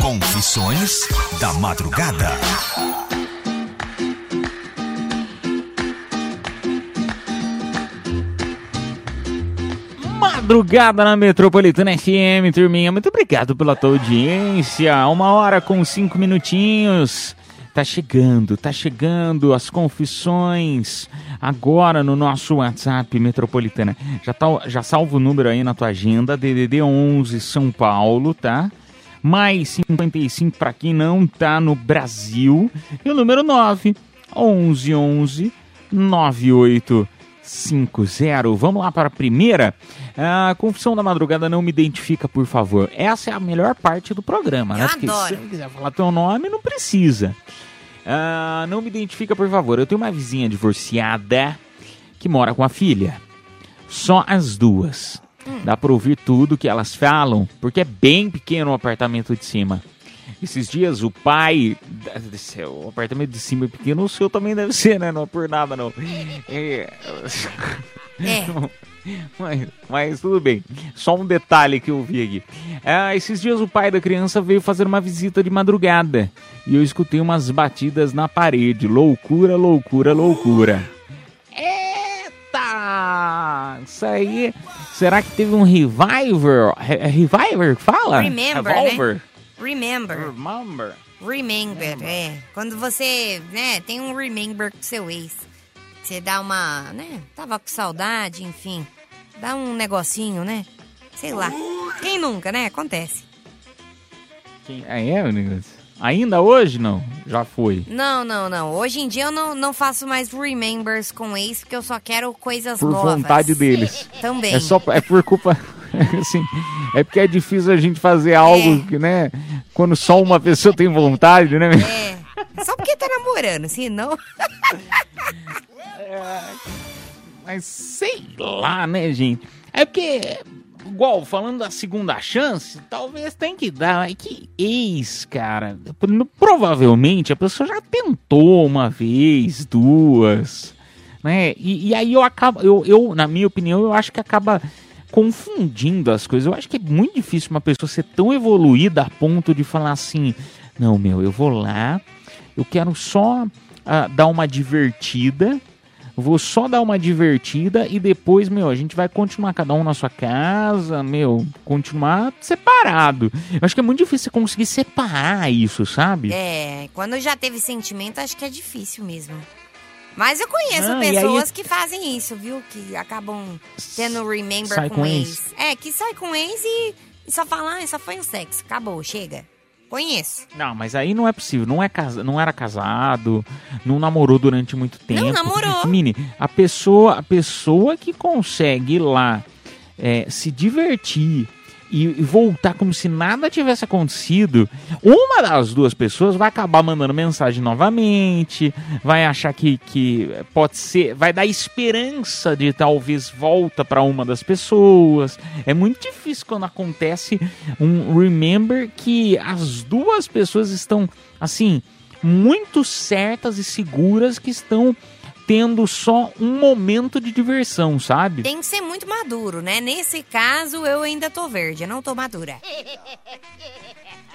Confissões da madrugada. Madrugada na Metropolitana FM, turminha. Muito obrigado pela tua audiência. Uma hora com cinco minutinhos. Tá chegando, tá chegando as confissões agora no nosso WhatsApp Metropolitana. Já, tá, já salva o número aí na tua agenda, DDD 11 São Paulo, tá? Mais 55 para quem não tá no Brasil. E o número 9 11 11 98 50. Vamos lá para a primeira. A confissão da madrugada não me identifica, por favor. Essa é a melhor parte do programa, né? Eu Porque adoro. se você quiser falar teu nome, não precisa. Ah, não me identifica, por favor. Eu tenho uma vizinha divorciada que mora com a filha. Só as duas. Dá pra ouvir tudo que elas falam, porque é bem pequeno o apartamento de cima. Esses dias o pai. O apartamento de cima é pequeno, o seu também deve ser, né? Não é por nada, não. É. Mas, mas tudo bem. Só um detalhe que eu vi aqui. Ah, esses dias o pai da criança veio fazer uma visita de madrugada. E eu escutei umas batidas na parede. Loucura, loucura, loucura. Eita! isso aí. Será que teve um reviver? Re- É reviver que fala? Remember, Revolver. né? Remember. Remember. Remember, é. Quando você, né, tem um remember com seu ex. Você dá uma, né, tava com saudade, enfim. Dá um negocinho, né? Sei lá. Quem nunca, né? Acontece. Quem- Ah, é, o negócio? Ainda hoje, não? Já foi. Não, não, não. Hoje em dia eu não, não faço mais remembers com ex, porque eu só quero coisas Por novas. vontade deles. Também. É só é por culpa. assim, é porque é difícil a gente fazer algo que, né? Quando só uma pessoa tem vontade, né? É. Só porque tá namorando, senão. Mas sei lá, né, gente? É porque, igual, falando da segunda chance, talvez tem que dar. É que ex, cara, provavelmente a pessoa já tentou uma vez, duas, né? E, e aí eu acabo, eu, eu, na minha opinião, eu acho que acaba confundindo as coisas. Eu acho que é muito difícil uma pessoa ser tão evoluída a ponto de falar assim: não, meu, eu vou lá, eu quero só ah, dar uma divertida. Vou só dar uma divertida e depois, meu, a gente vai continuar cada um na sua casa, meu, continuar separado. Eu acho que é muito difícil você conseguir separar isso, sabe? É, quando já teve sentimento, acho que é difícil mesmo. Mas eu conheço Não, e aí- pessoas que fazem isso, viu? Que acabam tendo remember Sai com, com ex. ex. É, que sai com ex e, e só fala, ah, só foi um sexo. Acabou, chega. Conheço. Não, mas aí não é possível. Não, é casa, não era casado, não namorou durante muito tempo. namorou. Mini, a pessoa, a pessoa que consegue lá é, se divertir e, voltar como se nada tivesse acontecido, uma das duas pessoas vai acabar mandando mensagem novamente, vai achar que, que pode ser, vai dar esperança de talvez volta para uma das pessoas. É muito difícil quando acontece um remember que as duas pessoas estão assim muito certas e seguras que estão tendo só um momento de diversão, sabe? Tem que ser muito maduro, né? Nesse caso, eu ainda tô verde, eu não tô madura.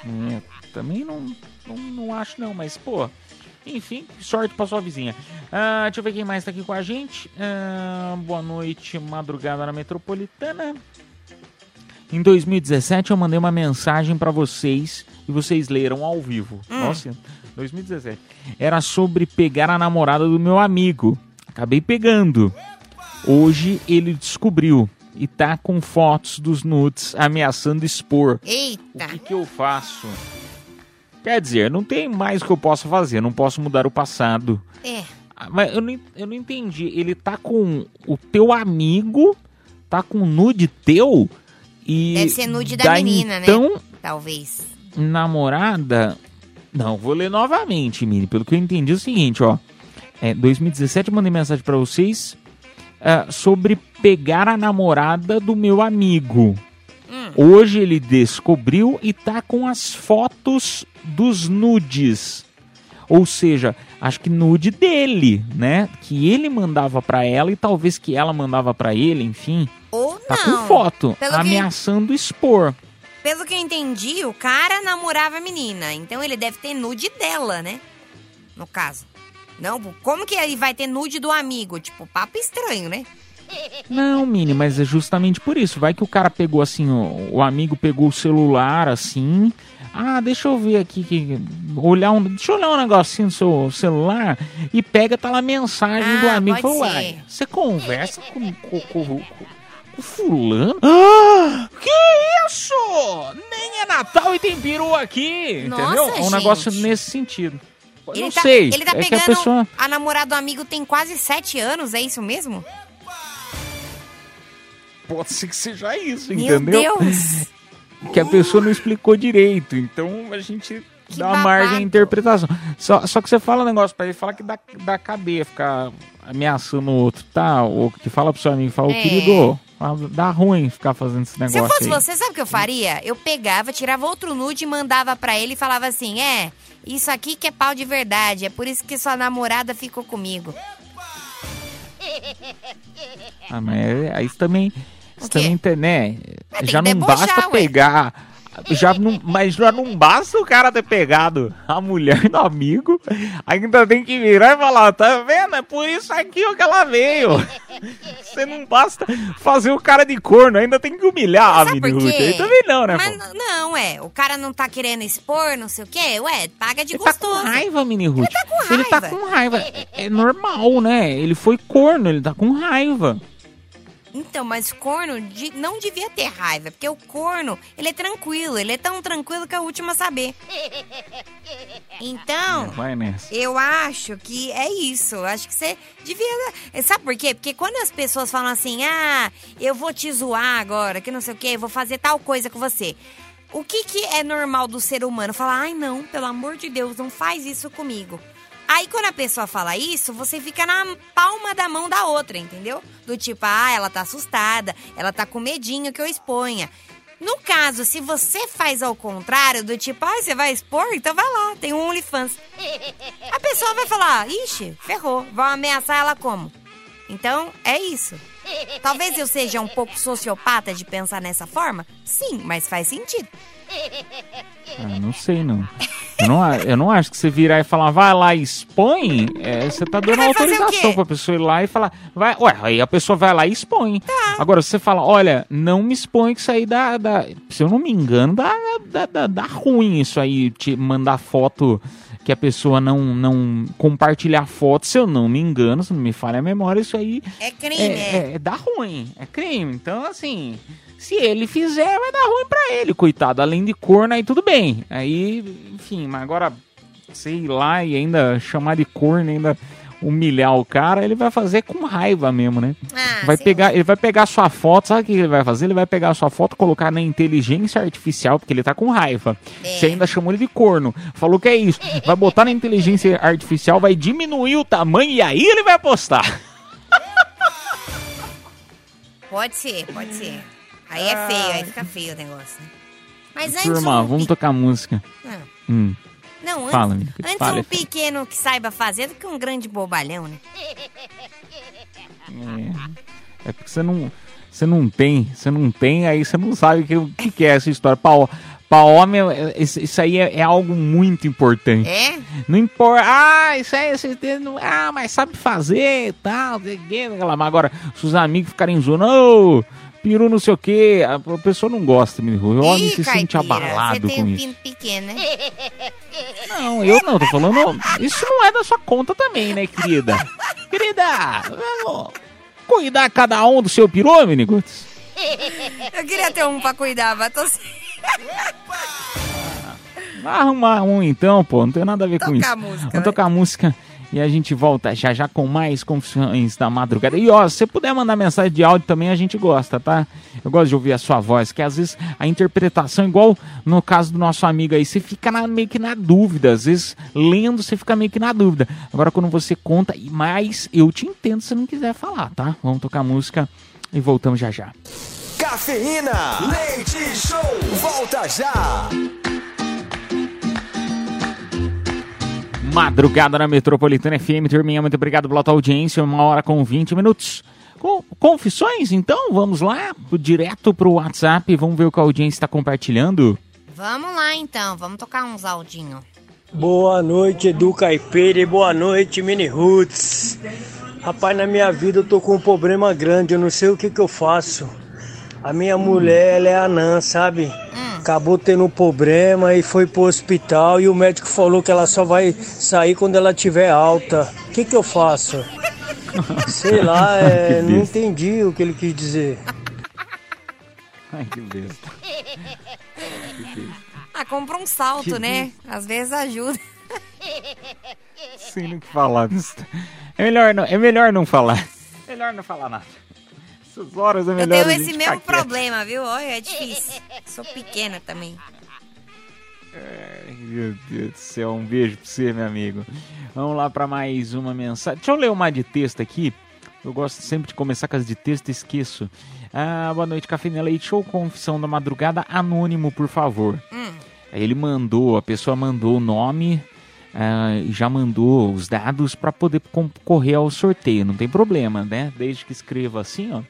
É, também não, não, não acho não, mas pô, enfim, sorte pra sua vizinha. Ah, deixa eu ver quem mais tá aqui com a gente. Ah, boa noite, madrugada na Metropolitana. Em 2017 eu mandei uma mensagem pra vocês e vocês leram ao vivo. Nossa, 2017. Era sobre pegar a namorada do meu amigo. Acabei pegando. Hoje ele descobriu e tá com fotos dos nudes ameaçando expor. Eita! O que, que eu faço? Quer dizer, não tem mais que eu possa fazer, não posso mudar o passado. É. Ah, Mas eu não, eu não entendi. Ele tá com o teu amigo, tá com nude teu e. Deve ser nude da da menina, então, né? Talvez. namorada. Não, vou ler novamente, Mini. Pelo que eu entendi é o seguinte, ó. É, 2017 eu mandei mensagem pra vocês ah, sobre pegar a namorada do meu amigo. Hoje ele descobriu e tá com as fotos dos nudes. Ou seja, acho que nude dele, né? Que ele mandava pra ela e talvez que ela mandava pra ele, enfim. Ou Tá não. com foto, Pelo que- ameaçando expor. Pelo que eu entendi, o cara namorava a menina. Então ele deve ter nude dela, né? No caso. Não, como que ele vai ter nude do amigo? Tipo, papo estranho, né? Não, Mini, mas é justamente por isso. Vai que o cara pegou assim, o, o amigo pegou o celular assim. Ah, deixa eu ver aqui, que, olhar um, deixa eu olhar um negocinho no seu celular e pega, tá lá a mensagem do Ah, amigo. pode Fala, ser. Uai, você conversa com, com, com, com, com o fulano? Ah, que isso? Nem é Natal e tem peru aqui, Nossa, entendeu? É um negócio gente. nesse sentido. Eu Ele não tá, sei, ele tá é que pegando a pessoa... a namorada do amigo tem quase sete anos, é isso mesmo? Pode ser que seja isso, Meu entendeu? Deus! que a pessoa não explicou direito. Então a gente dá uma margem à interpretação. Só, só que você fala um negócio pra ele, fala que dá, dá cadeia ficar ameaçando o outro, tá? Ou que fala pro seu amigo, fala, É. querido, dá ruim ficar fazendo esse Se eu negócio fosse aí. você, sabe o que eu faria? Eu pegava, tirava outro nude e mandava pra ele e falava assim: É, isso aqui que é pau de verdade, é por isso que sua namorada ficou comigo. Ah, mas é- aí isso também, isso também tem, né? tem Já não basta ué. Já não, mas já não basta o cara ter pegado a mulher do amigo, ainda tem que virar e falar, tá vendo? É por isso aqui que ela veio. Você não basta fazer o cara de corno, ainda tem que humilhar a Sabe Ruth. quê? Aí também não, né? Mas pô? não, é. O cara não tá querendo expor, não sei o quê. Ué, paga de Ele tá gostoso. com raiva, Mini Ruth. Ele tá com Ele tá raiva. com raiva. É, é normal, né? Ele foi corno, ele tá com raiva. Então, mas corno de- não devia ter raiva, porque o corno, ele é tranquilo, ele é tão tranquilo que é o último a saber. Então, nessa. eu acho que é isso. Acho que você devia. Sabe por quê? Porque quando as pessoas falam assim, ah, eu vou te zoar agora, que não sei o quê, vou fazer tal coisa com você. O que, que é normal do ser humano? Falar, ai não, pelo amor de Deus, não faz isso comigo. Aí quando a pessoa fala isso, você fica na palma da mão da outra, entendeu? Do tipo, ah, ela tá assustada, ela tá com medinho que eu exponha. No caso, se você faz ao contrário, do tipo, ah, você vai expor? Então vai lá, tem um OnlyFans. A pessoa vai falar, ixi, ferrou, vão ameaçar ela como? Então, é isso. Talvez eu seja um pouco sociopata de pensar nessa forma? Sim, mas faz sentido. Ah, não sei, não. Eu não, eu não acho que você virar e falar, vai lá e expõe, é, você tá dando autorização pra pessoa ir lá e falar, vai, ué, aí a pessoa vai lá e expõe. Tá. Agora, se você fala, olha, não me expõe que isso aí dá, dá- se eu não me engano, dá, dá, dá, dá ruim isso aí, te mandar foto que a pessoa não, não compartilhar foto, se eu não me engano, se não me falha a memória, isso aí É crime, é, é. é, dá ruim, é crime. Então, assim, se ele fizer, vai dar ruim pra ele, coitado. Além de corno, aí tudo bem. Aí, enfim, mas agora, sei lá, e ainda chamar de corno, ainda humilhar o cara, ele vai fazer com raiva mesmo, né? Ah, vai sim. pegar, ele vai pegar sua foto, sabe o que ele vai fazer? Ele vai pegar sua foto, colocar na inteligência artificial, porque ele tá com raiva. É. Você ainda chamou ele de corno. Falou que é isso. Vai botar na inteligência artificial, vai diminuir o tamanho e aí ele vai postar. Pode ser, pode ser. Aí é feio, aí fica feio o negócio. né? Mas antes Turma, um vamos pe- tocar música. Ah, Hum. Não, antes, Fala, amiga, antes fala, um pequeno que saiba fazer do que um grande bobalhão, né? É, é porque você não, você não tem, você não tem, aí você não sabe o que, que é essa história. Pra, pra homem, é- isso, isso aí é, é algo muito importante. É? Não importa, ah, isso aí, você não- ah, mas sabe fazer e tal, mas agora, se os amigos ficarem zoando, ô, peru não sei o quê, a, pessoa não gosta, me o homem Ih, se sente caipira, abalado Você tem com um isso. pinto pequeno, né? Não, eu não, tô falando, isso não é da sua conta também, né, querida? Querida, vamos cuidar cada um do seu peru, Miniguts? Eu queria ter um pra cuidar, mas tô sem. Vai arrumar um então, pô. Não tem nada a ver com Tocar isso. a música, Vamos tocar a música e a gente volta já já com mais confissões da madrugada. E ó, se você puder mandar mensagem de áudio também, a gente gosta, tá? Eu gosto de ouvir a sua voz, que às vezes a interpretação, igual no caso do nosso amigo aí, você fica na- meio que na dúvida. Às vezes, lendo, você fica meio que na dúvida. Agora, quando você conta, mais, eu te entendo se não quiser falar, tá? Vamos tocar música e voltamos já já. Cafeína. Leite Show. Volta já. Madrugada na Metropolitana FM, turminha, muito obrigado pela tua audiência, uma hora com 20 minutos. Com confissões, então, vamos lá, direto pro WhatsApp, vamos ver o que a audiência está compartilhando. Vamos lá então, vamos tocar uns áudinhos. Boa noite, Edu Caipira e boa noite, Mini Roots. Rapaz, na minha vida eu tô com um problema grande, eu não sei o que que eu faço. A minha mulher, ela é anã, sabe? Acabou tendo um problema e foi pro hospital e o médico falou que ela só vai sair quando ela tiver alta. O que que eu faço? Sei lá, é, não entendi o que ele quis dizer. Ai, que besta. Ah, compra um salto, Que né? Às vezes ajuda. Sem nem o que falar. É melhor não, é melhor não falar. Melhor não falar nada. Essas horas é Eu melhor tenho a esse mesmo quieto. problema, viu? Olha, é difícil. Sou pequena também. Ai, Meu Deus do céu, um beijo pra você, meu amigo. Vamos lá pra mais uma mensagem. Deixa eu ler uma de texto aqui. Eu gosto sempre de começar com as de texto e esqueço. Ah, boa noite, Cafeína Leite Show, confissão da madrugada, anônimo, por favor. Aí ele mandou, a pessoa mandou o nome e já mandou os dados para poder concorrer ao sorteio. Não tem problema, né? Desde que escreva assim, ó.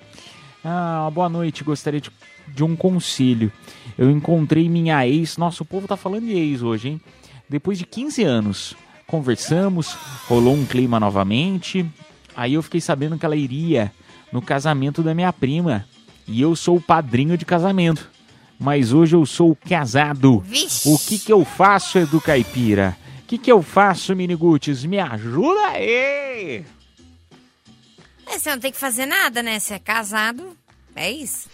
Ah, boa noite. Gostaria de, de um conselho. Eu encontrei minha ex. Nossa, o povo tá falando de ex hoje, hein? Depois de 15 anos, conversamos, rolou um clima novamente. Aí eu fiquei sabendo que ela iria no casamento da minha prima. E eu sou o padrinho de casamento. Mas hoje eu sou casado. Vixe. O que que eu faço, Edu Caipira? O que que eu faço, Miniguts? Me ajuda aí! Mas você não tem que fazer nada, né? Você é casado, é isso.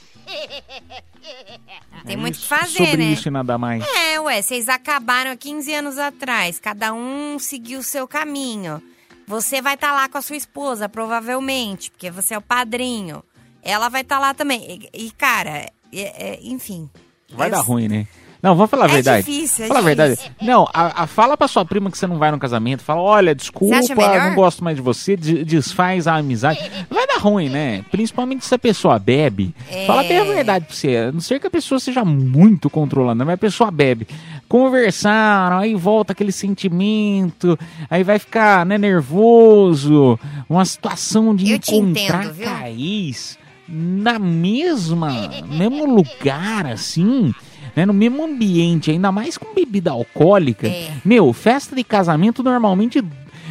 Tem muito o que fazer, Sobre né? isso e nada mais. É, ué, vocês acabaram há 15 anos atrás, cada um seguiu o seu caminho. Você vai estar lá com a sua esposa, provavelmente, porque você é o padrinho. Ela vai estar lá também. E, e, cara, é- é- enfim. Vai Eu- dar ruim, né? Não, vamos falar a É verdade. difícil, é Fala a verdade. difícil. Não, a, a- fala pra sua prima que você não vai no casamento. Fala, olha, desculpa, não gosto mais de você. de- desfaz a amizade. Vai dar ruim, né? Principalmente se a pessoa bebe. É. Fala bem a verdade pra você. A não ser que a pessoa seja muito controlando, mas a pessoa bebe. Conversaram, aí volta aquele sentimento, aí vai ficar né, nervoso. Uma situação de Eu encontrar entendo, ex na mesma, mesmo lugar, assim, né, no mesmo ambiente, ainda mais com bebida alcoólica. É. Meu, festa de casamento normalmente,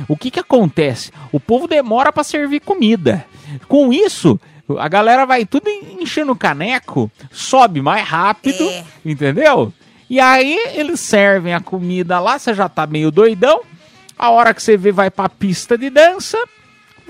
o que que acontece? O povo demora pra servir comida. Com isso, a galera vai tudo en- enchendo o caneco, sobe mais rápido, É. entendeu? E aí eles servem a comida lá, você já tá meio doidão. A hora que você vê, vai pra pista de dança,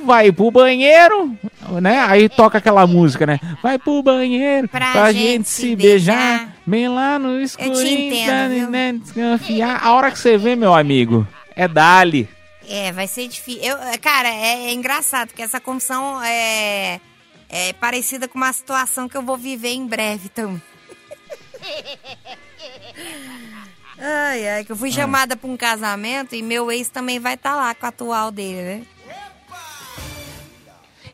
vai pro banheiro, né? Aí toca aquela música, né? Vai pro banheiro pra, Pra gente, gente se se beijar, beijar. Bem lá no escurinho, entendo, viu? né, desconfiar. A hora que você vê, meu amigo, é dali. É, vai ser difícil. Eu, cara, é, é engraçado, porque essa confusão é, é parecida com uma situação que eu vou viver em breve também. Ai, ai, que eu Ah. fui chamada pra um casamento e meu ex também vai estar lá com a atual dele, né?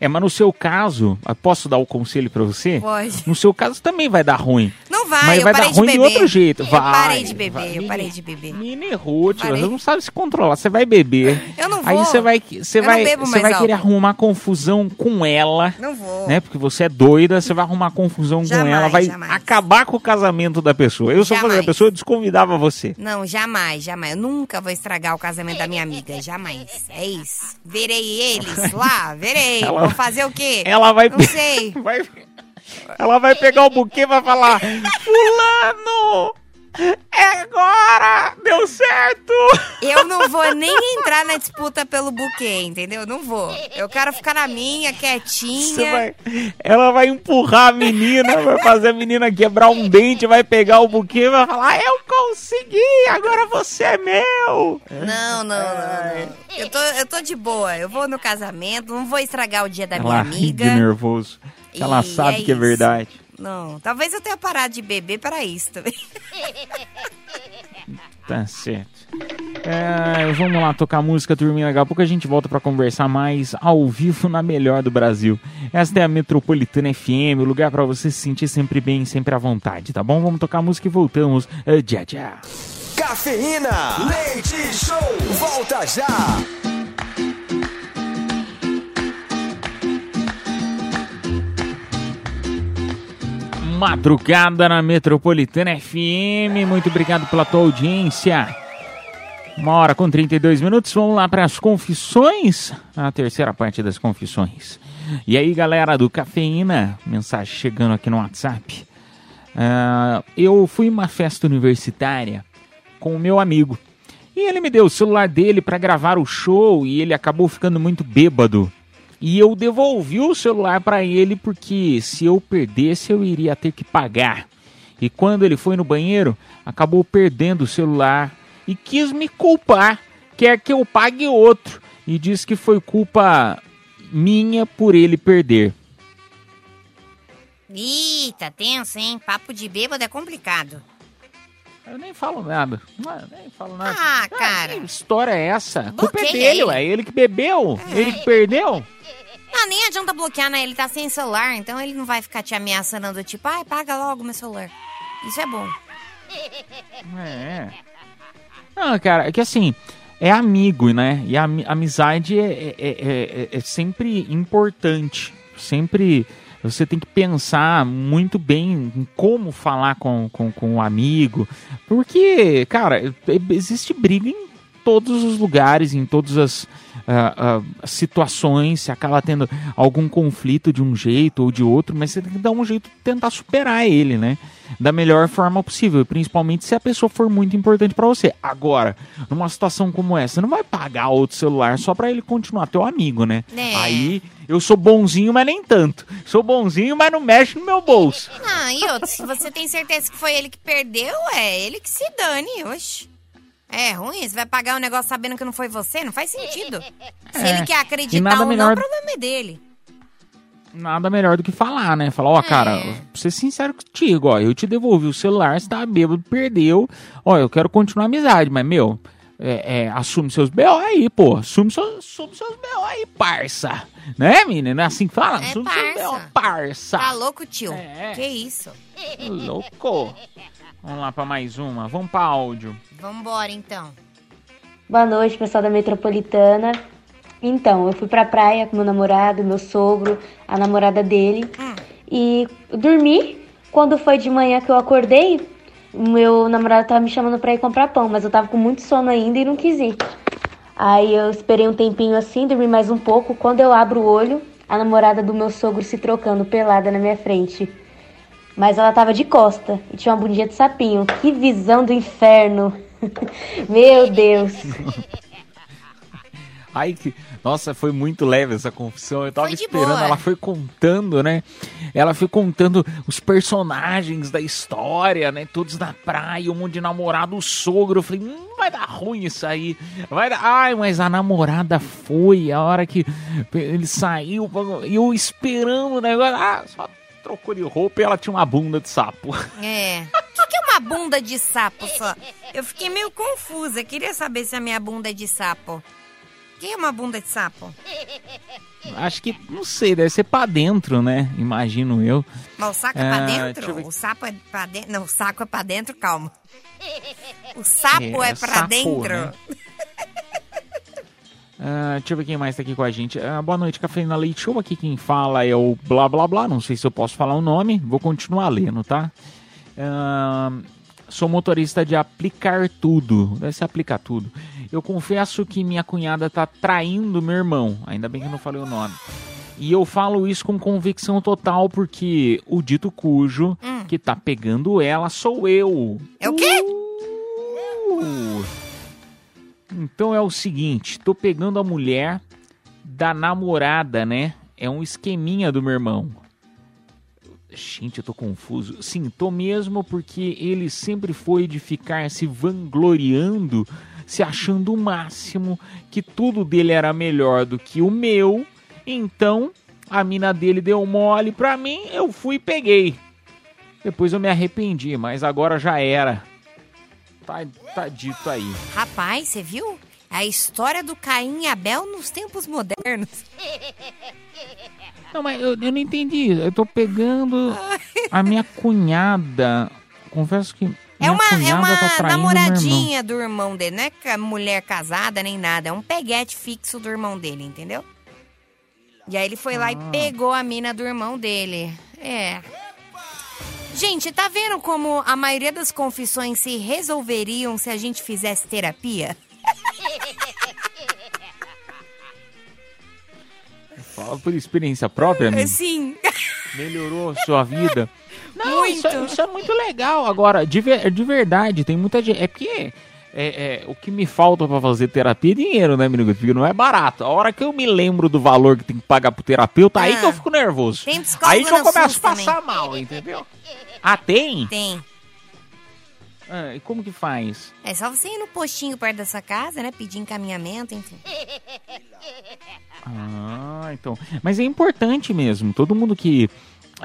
É, mas no seu caso, eu posso dar o conselho pra você? Pode. No seu caso também vai dar ruim. Não vai, Mas eu vai parei dar de ruim de beber. outro jeito. Eu Vai, parei de beber, vai. eu parei de beber. Mini Ruth, Parei. você não sabe se controlar. Você vai beber. Eu não Aí vou. você vai, você Eu vai, você vai querer arrumar confusão com ela. Não vou. Né? Porque você é doida, você vai arrumar confusão com Jamais, ela, vai jamais. acabar com o casamento da pessoa. Eu sou a pessoa, eu desconvidava você. Não, jamais, jamais. Eu nunca vou estragar o casamento da minha amiga, jamais. É isso. Verei eles lá, verei. Ela- Vou fazer o quê? Ela vai Não sei. vai- ela vai pegar o buquê e vai falar: Fulano! É agora! Deu certo! Eu não vou nem entrar na disputa pelo buquê, entendeu? Não vou. Eu quero ficar na minha, quietinha. Vai- ela vai empurrar a menina, vai fazer a menina quebrar um dente, vai pegar o buquê e vai falar: Eu consegui, agora você é meu! Não, não, não, não. Eu tô, eu tô de boa. Eu vou no casamento, não vou estragar o dia da minha Ela ri de amiga. Nervoso. Ela E sabe é que é verdade. Não, talvez eu tenha parado de beber para isso também. Tá certo. É, vamos lá tocar música, turminha. Daqui a pouco a gente volta pra conversar mais ao vivo na melhor do Brasil. Esta é a Metropolitana FM, o lugar pra você se sentir sempre bem, sempre à vontade, tá bom? Vamos tocar música e voltamos. É, já, já. Cafeína, leite show, volta já. Madrugada na Metropolitana FM. Muito obrigado pela tua audiência. Uma hora com 32 minutos. Vamos lá para as confissões. A terceira parte das confissões. E aí, galera do Cafeína, mensagem chegando aqui no WhatsApp. Ah, eu fui uma festa universitária com o meu amigo. E ele me deu o celular dele para gravar o show e ele acabou ficando muito bêbado. E eu devolvi o celular para ele porque se eu perdesse eu iria ter que pagar. E quando ele foi no banheiro, acabou perdendo o celular e quis me culpar, quer que eu pague outro e disse que foi culpa minha por ele perder. Tá tenso, hein? Papo de bêbado é complicado. Eu nem falo nada. Não, nem falo nada. Ah, cara. Que história é essa? A culpa é dele, ele. ué. Ele que bebeu, ele que perdeu. Ah, nem adianta bloquear, né? Ele tá sem celular, então ele não vai ficar te ameaçando do tipo, ai, paga logo meu celular. Isso é bom. É. Não, cara, é que assim, é amigo, né? E a ami- amizade é, é- é- é- é sempre importante. Sempre você tem que pensar muito bem em como falar com, com, com o amigo. Porque, cara, e- existe briga em todos os lugares, em todas as ah, ah, situações, você acaba tendo algum conflito de um jeito ou de outro, mas você tem que dar um jeito de tentar superar ele, né? Da melhor forma possível, principalmente se a pessoa for muito importante pra você. Agora, numa situação como essa, você não vai pagar outro celular só pra ele continuar teu amigo, né? É. Aí eu sou bonzinho, mas nem tanto. Sou bonzinho, mas não mexe no meu bolso. Ah, e outro, se você tem certeza que foi ele que perdeu, é ele que se dane, oxe. É ruim, você vai pagar o negócio sabendo que não foi você? Não faz sentido. Se É, ele quer e acreditar nada ou melhor- não, o problema é dele. Nada melhor do que falar, né? Falar, ó, cara, pra ser sincero contigo, ó, eu te devolvi o celular, você tava bêbado, perdeu. Ó, eu quero continuar a amizade, mas, meu, é, é, assume seus B.O. aí, pô. Assume, seu, assume seus B.O. aí, parça. Né, menina? Não é assim que fala? É assume seus B.O., parça. parça. Tá louco, tio? É. Que isso? Louco. Vamos lá pra mais uma. Vamos pra áudio. Vambora, então. Boa noite, pessoal da Metropolitana. Então, eu fui pra praia com meu namorado, meu sogro, a namorada dele. E dormi. Quando foi de manhã que eu acordei, o meu namorado tava me chamando pra ir comprar pão, mas eu tava com muito sono ainda e não quis ir. Aí eu esperei um tempinho assim, dormi mais um pouco. Quando eu abro o olho, a namorada do meu sogro se trocando pelada na minha frente. Mas ela tava de costa e tinha uma bundinha de sapinho. Que visão do inferno! Meu Deus! Ai, que. Nossa, foi muito leve essa confissão. Eu tava esperando, boa. ela foi contando, né? Ela foi contando os personagens da história, né? Todos na praia, um monte de namorado, o sogro. Eu falei, hum, vai dar ruim isso aí. Vai dar. Ai, mas a namorada foi. A hora que ele saiu, e eu esperando o negócio. Ah, só trocou de roupa e ela tinha uma bunda de sapo. É. O que, que é uma bunda de sapo só? Eu fiquei meio confusa. Queria saber se a minha bunda é de sapo. O que é uma bunda de sapo? Acho que, não sei, deve ser pra dentro, né? Imagino eu. Mas o saco é Ah, pra deixa dentro? O sapo é pra dentro? Não, o saco é pra dentro, calma. O sapo É, é, pra sapo, dentro? né? Ah, deixa eu ver quem mais tá aqui com a gente. Ah, boa noite, Cafeína Leite Show. Aqui quem fala é o Blá Blá Blá. Não sei se eu posso falar o nome. Vou continuar lendo, tá? Ah, sou motorista de aplicar tudo. Deve ser aplicar tudo. Eu confesso que minha cunhada tá traindo meu irmão. Ainda bem que eu não falei o nome. E eu falo isso com convicção total porque o dito cujo que tá pegando ela sou eu. É o quê? Uh. Então é o seguinte, tô pegando a mulher da namorada, né? É um esqueminha do meu irmão. Gente, eu tô confuso. Sim, tô mesmo porque ele sempre foi de ficar se vangloriando, se achando o máximo, que tudo dele era melhor do que o meu. Então, a mina dele deu mole pra mim, eu fui e peguei. Depois eu me arrependi, mas agora já era. Tá, tá dito aí. Rapaz, você viu? A história do Caim e Abel nos tempos modernos. Não, mas eu, eu não entendi. Eu tô pegando a minha cunhada. Confesso que. É uma, é uma tá meu irmão. namoradinha do irmão dele. Não é mulher casada nem nada. É um peguete fixo do irmão dele, entendeu? E aí ele foi lá e Ah. pegou a mina do irmão dele. É. Gente, tá vendo como a maioria das confissões se resolveriam se a gente fizesse terapia? Fala por experiência própria, amigo. Sim. Melhorou a sua vida. Não, Muito. Isso, é- isso é muito legal. Agora, de, ver- de verdade, tem muita gente. É porque é, é, o que me falta pra fazer terapia é dinheiro, né, menino? Porque não é barato. A hora que eu me lembro do valor que tem que pagar pro terapeuta, aí Ah. que eu fico nervoso. Tem Aí que eu começo a passar também. mal, entendeu? Ah, tem? Tem. Ah, e como que faz? É só você ir no postinho perto da sua casa, né? Pedir encaminhamento, enfim. Ah, então. Mas é importante mesmo. Todo mundo que.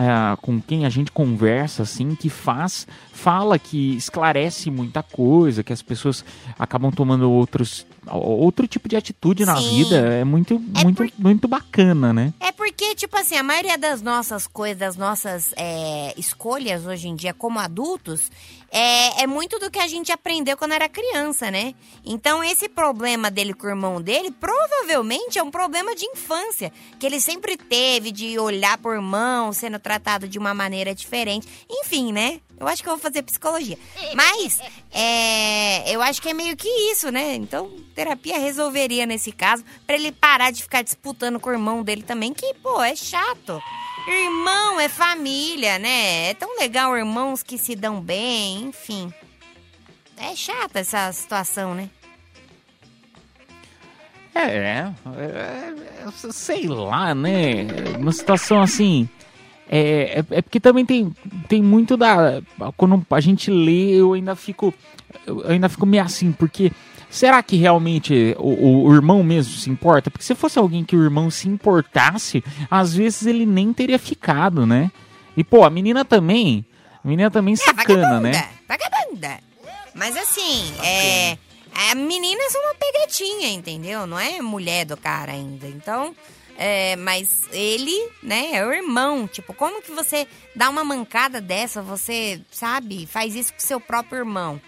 Ah, com quem a gente conversa, assim, que faz, fala que esclarece muita coisa, que as pessoas acabam tomando outros, outro tipo de atitude na Sim. vida. É muito, muito, muito bacana, né? É porque Porque, tipo assim, a maioria das nossas coisas, das nossas é, escolhas hoje em dia como adultos, é, é muito do que a gente aprendeu quando era criança, né? Então, esse problema dele com o irmão dele, provavelmente é um problema de infância. Que ele sempre teve de olhar pro irmão sendo tratado de uma maneira diferente. Enfim, né? Eu acho que eu vou fazer psicologia. Mas, é, eu acho que é meio que isso, né? Então, terapia resolveria nesse caso, pra ele parar de ficar disputando com o irmão dele também, que, pô, é chato. Irmão é família, né? É tão legal irmãos que se dão bem, enfim. É chata essa situação, né? É, é, é, sei lá, né? Uma situação assim. É, é, é porque também tem, tem muito da. Quando a gente lê, eu ainda fico. Eu ainda fico meio assim, porque. Será que realmente o, o irmão mesmo se importa? Porque se fosse alguém que o irmão se importasse, às vezes ele nem teria ficado, né? E, pô, a menina também. A menina também sacana, né? Vagabunda. Mas assim, é. A menina é só uma pegatinha, entendeu? Não é mulher do cara ainda. Então. É, mas ele, né, é o irmão. Tipo, como que você dá uma mancada dessa? Você, sabe, faz isso com seu próprio irmão.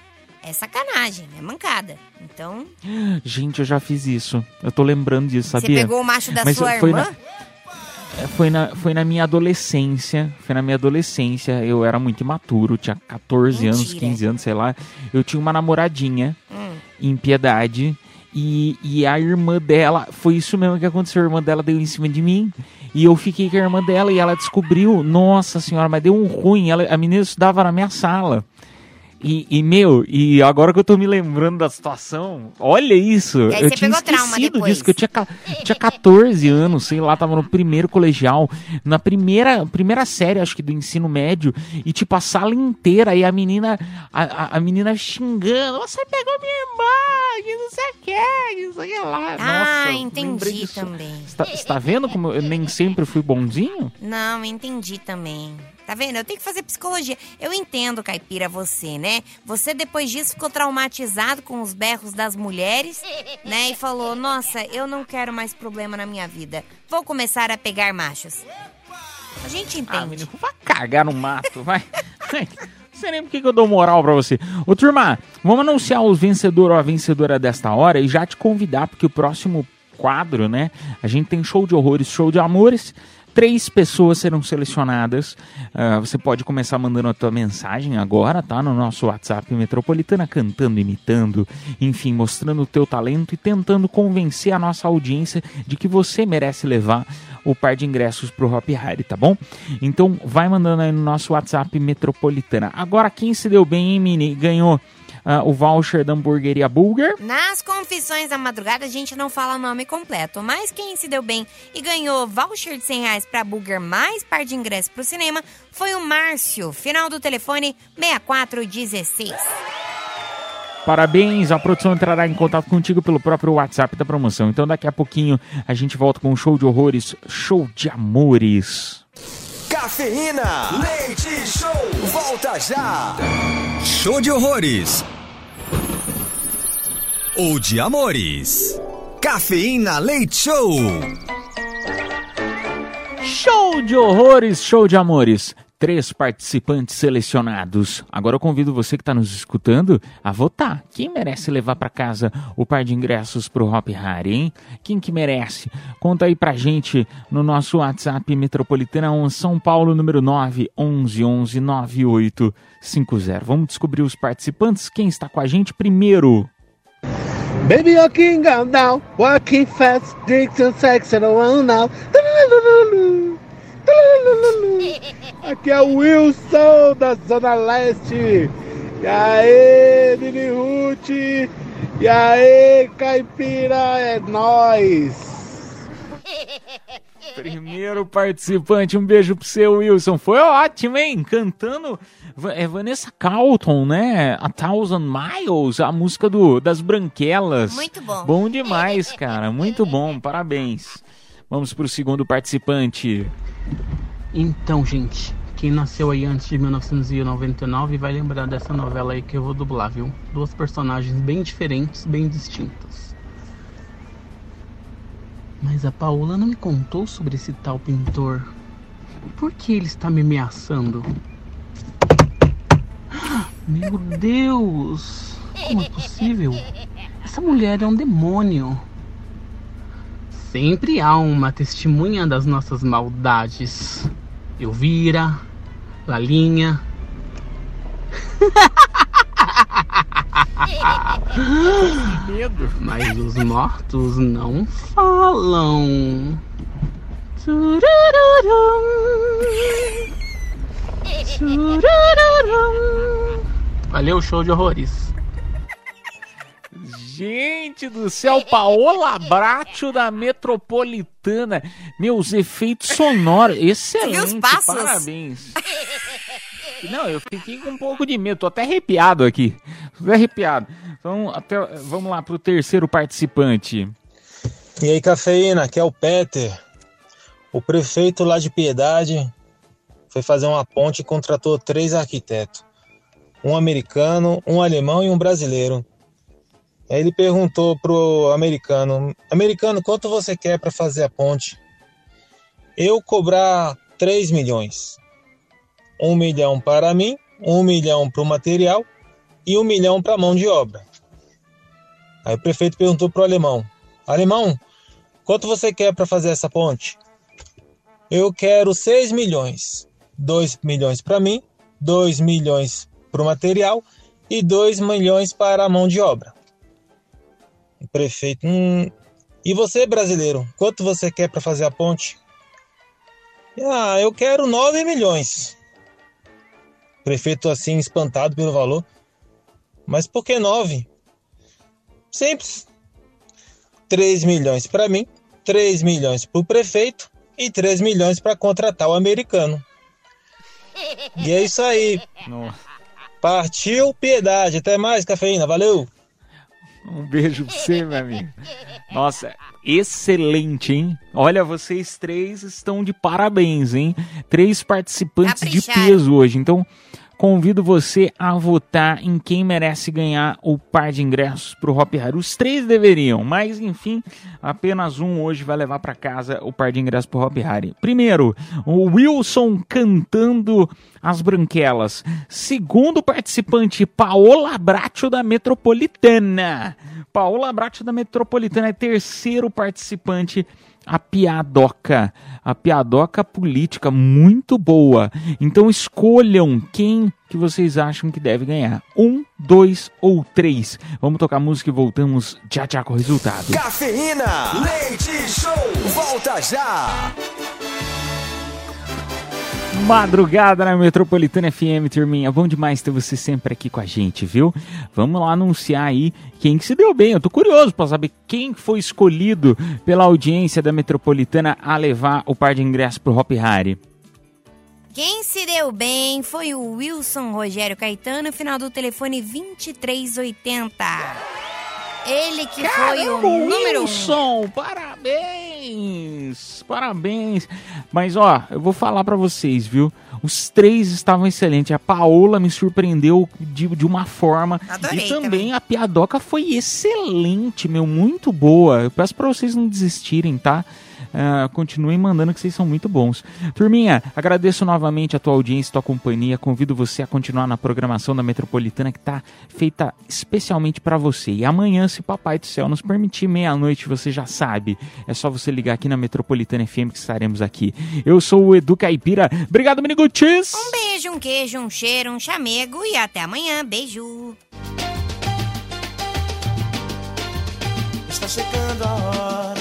É sacanagem, é mancada. Então, Gente, eu já fiz isso. Eu tô lembrando disso, você sabia? pegou o macho da Mas sua foi irmã? na- É, Foi na, foi na minha adolescência. Foi na minha adolescência. Eu era muito imaturo, tinha 14 anos, Mentira. 15 anos, sei lá. Eu tinha uma namoradinha Hum. em piedade. E, e a irmã dela, foi isso mesmo que aconteceu. A irmã dela deu em cima de mim. E eu fiquei com a irmã dela e ela descobriu. Nossa senhora, mas deu um ruim. Ela, a menina estudava na minha sala. E, e, meu, e agora que eu tô me lembrando da situação, olha isso. Eu você tinha esquecido disso, que eu tinha, tinha 14 anos, sei lá, tava no primeiro colegial, na primeira, primeira série, acho que do ensino médio, e tipo, a sala inteira, e a menina, a, a, menina xingando, você pegou minha irmã, que não sei o que, que não sei o que lá. Ah, Nossa, entendi também. Você tá, você tá vendo como eu nem sempre fui bonzinho? Não, entendi também. Tá vendo? Eu tenho que fazer psicologia. Eu entendo, Caipira, você, né? Você depois disso ficou traumatizado com os berros das mulheres, né? E falou: Nossa, eu não quero mais problema na minha vida. Vou começar a pegar machos. A gente Ah, entende. menino, vai cagar no mato, vai. Não sei nem por que que eu dou moral pra você. Ô, turma, vamos anunciar os vencedor ou a vencedora desta hora e já te convidar, porque o próximo quadro, né? A gente tem show de horrores, show de amores. Três pessoas serão selecionadas. Ah, você pode começar mandando a tua mensagem agora, tá? No nosso WhatsApp Metropolitana, cantando, imitando, enfim, mostrando o teu talento e tentando convencer a nossa audiência de que você merece levar o par de ingressos pro Hop Hari, tá bom? Então vai mandando aí no nosso WhatsApp Metropolitana. Agora quem se deu bem, hein, Mini? Ganhou ah, o voucher da hamburgueria Burger. Nas confissões da madrugada a gente não fala o nome completo, mas quem se deu bem e ganhou voucher de 100 reais pra Burger mais par de ingressos pro cinema foi o Márcio, final do telefone 6416. Parabéns, a produção entrará em contato contigo pelo próprio WhatsApp da promoção. Então daqui a pouquinho a gente volta com um show de horrores, show de amores. Cafeína, leite show, volta já. Show de horrores. Ou de amores. Cafeína Leite Show. Show de horrores, show de amores. Três participantes selecionados. Agora eu convido você que está nos escutando a votar. Quem merece levar para casa o par de ingressos pro Hop Hari, hein? Quem que merece? Conta aí pra gente no nosso WhatsApp Metropolitana 1 São Paulo, número 9 11 11 9850. Vamos descobrir os participantes. Quem está com a gente primeiro? Baby, walking down, walking fast, Dixon sex and around now. Aqui é o Wilson da Zona Leste. E aí, Mini Ruth? E aí, Caipira? É nóis! Primeiro participante, um beijo pro seu Wilson. Foi ótimo, hein? Cantando é Vanessa Carlton, né? A Thousand Miles, a música do, das Branquelas. Muito bom. Bom demais, cara. Muito bom. Parabéns. Vamos pro segundo participante. Então, gente, quem nasceu aí antes de 1999 vai lembrar dessa novela aí que eu vou dublar, viu? Duas personagens bem diferentes, bem distintas. Mas a Paola não me contou sobre esse tal pintor. Por que ele está me ameaçando? Meu Deus! Como é possível? Essa mulher é um demônio. Sempre há uma testemunha das nossas maldades. Elvira, Lalinha. Mas os mortos não falam. Valeu, show de horrores. Gente do céu, Paola Bracho da Metropolitana. Meus efeitos sonoros, excelente, passos? parabéns. Não, eu fiquei com um pouco de medo, tô até arrepiado aqui. Tô arrepiado. Então, até, vamos lá pro terceiro participante. E aí, cafeína, aqui é o Peter. O prefeito lá de Piedade foi fazer uma ponte e contratou três arquitetos: um americano, um alemão e um brasileiro. Ele perguntou pro americano: Americano, quanto você quer para fazer a ponte? Eu cobrar 3 milhões. Um milhão para mim, um milhão para o material e um milhão para a mão de obra. Aí o prefeito perguntou pro alemão: Alemão, quanto você quer para fazer essa ponte? Eu quero 6 milhões. 2 milhões para mim, 2 milhões para o material e 2 milhões para a mão de obra. O prefeito, hum, e você, brasileiro, quanto você quer para fazer a ponte? Ah, eu quero 9 milhões. O prefeito, assim, espantado pelo valor. Mas por que 9? Simples. 3 milhões para mim, 3 milhões para o prefeito e 3 milhões para contratar o americano. E é isso aí. Partiu piedade. Até mais, cafeína. Valeu. Um beijo pra você, meu amigo. Nossa, excelente, hein? Olha, vocês três estão de parabéns, hein? Três participantes de peso hoje. Então, convido você a votar em quem merece ganhar o par de ingressos pro Hop Hari. Os três deveriam, mas enfim, apenas um hoje vai levar pra casa o par de ingressos pro Hop Hari. Primeiro, o Wilson cantando as branquelas. Segundo participante, Paola Bracho da Metropolitana. Paola Bracho da Metropolitana é terceiro participante a piadoca. A piadoca política muito boa. Então escolham quem que vocês acham que deve ganhar. Um, dois ou três. Vamos tocar música e voltamos já já com o resultado. Cafeína, leite show, volta já. Madrugada na Metropolitana FM, turminha. Bom demais ter você sempre aqui com a gente, viu? Vamos lá anunciar aí quem que se deu bem. Eu tô curioso para saber quem foi escolhido pela audiência da Metropolitana a levar o par de ingressos pro Hop Hari. Quem se deu bem foi o Wilson Rogério Caetano, final do telefone 2380. Ele que foi o Caramba, número um. Wilson, parabéns, parabéns. Mas ó, eu vou falar pra vocês, viu? Os três estavam excelentes. A Paola me surpreendeu de, de uma forma. Adorei e também, a piadoca foi excelente, meu, muito boa. Eu peço pra vocês não desistirem, tá? Ah, continuem mandando que vocês são muito bons. Turminha, agradeço novamente a tua audiência, tua companhia. Convido você a continuar na programação da Metropolitana que tá feita especialmente para você. E amanhã, se Papai do Céu nos permitir meia-noite, você já sabe. É só você ligar aqui na Metropolitana FM que estaremos aqui. Eu sou o Edu Caipira. Obrigado, Minigutis! Um beijo, um queijo, um cheiro, um chamego e até amanhã. Beijo. Está chegando a hora, é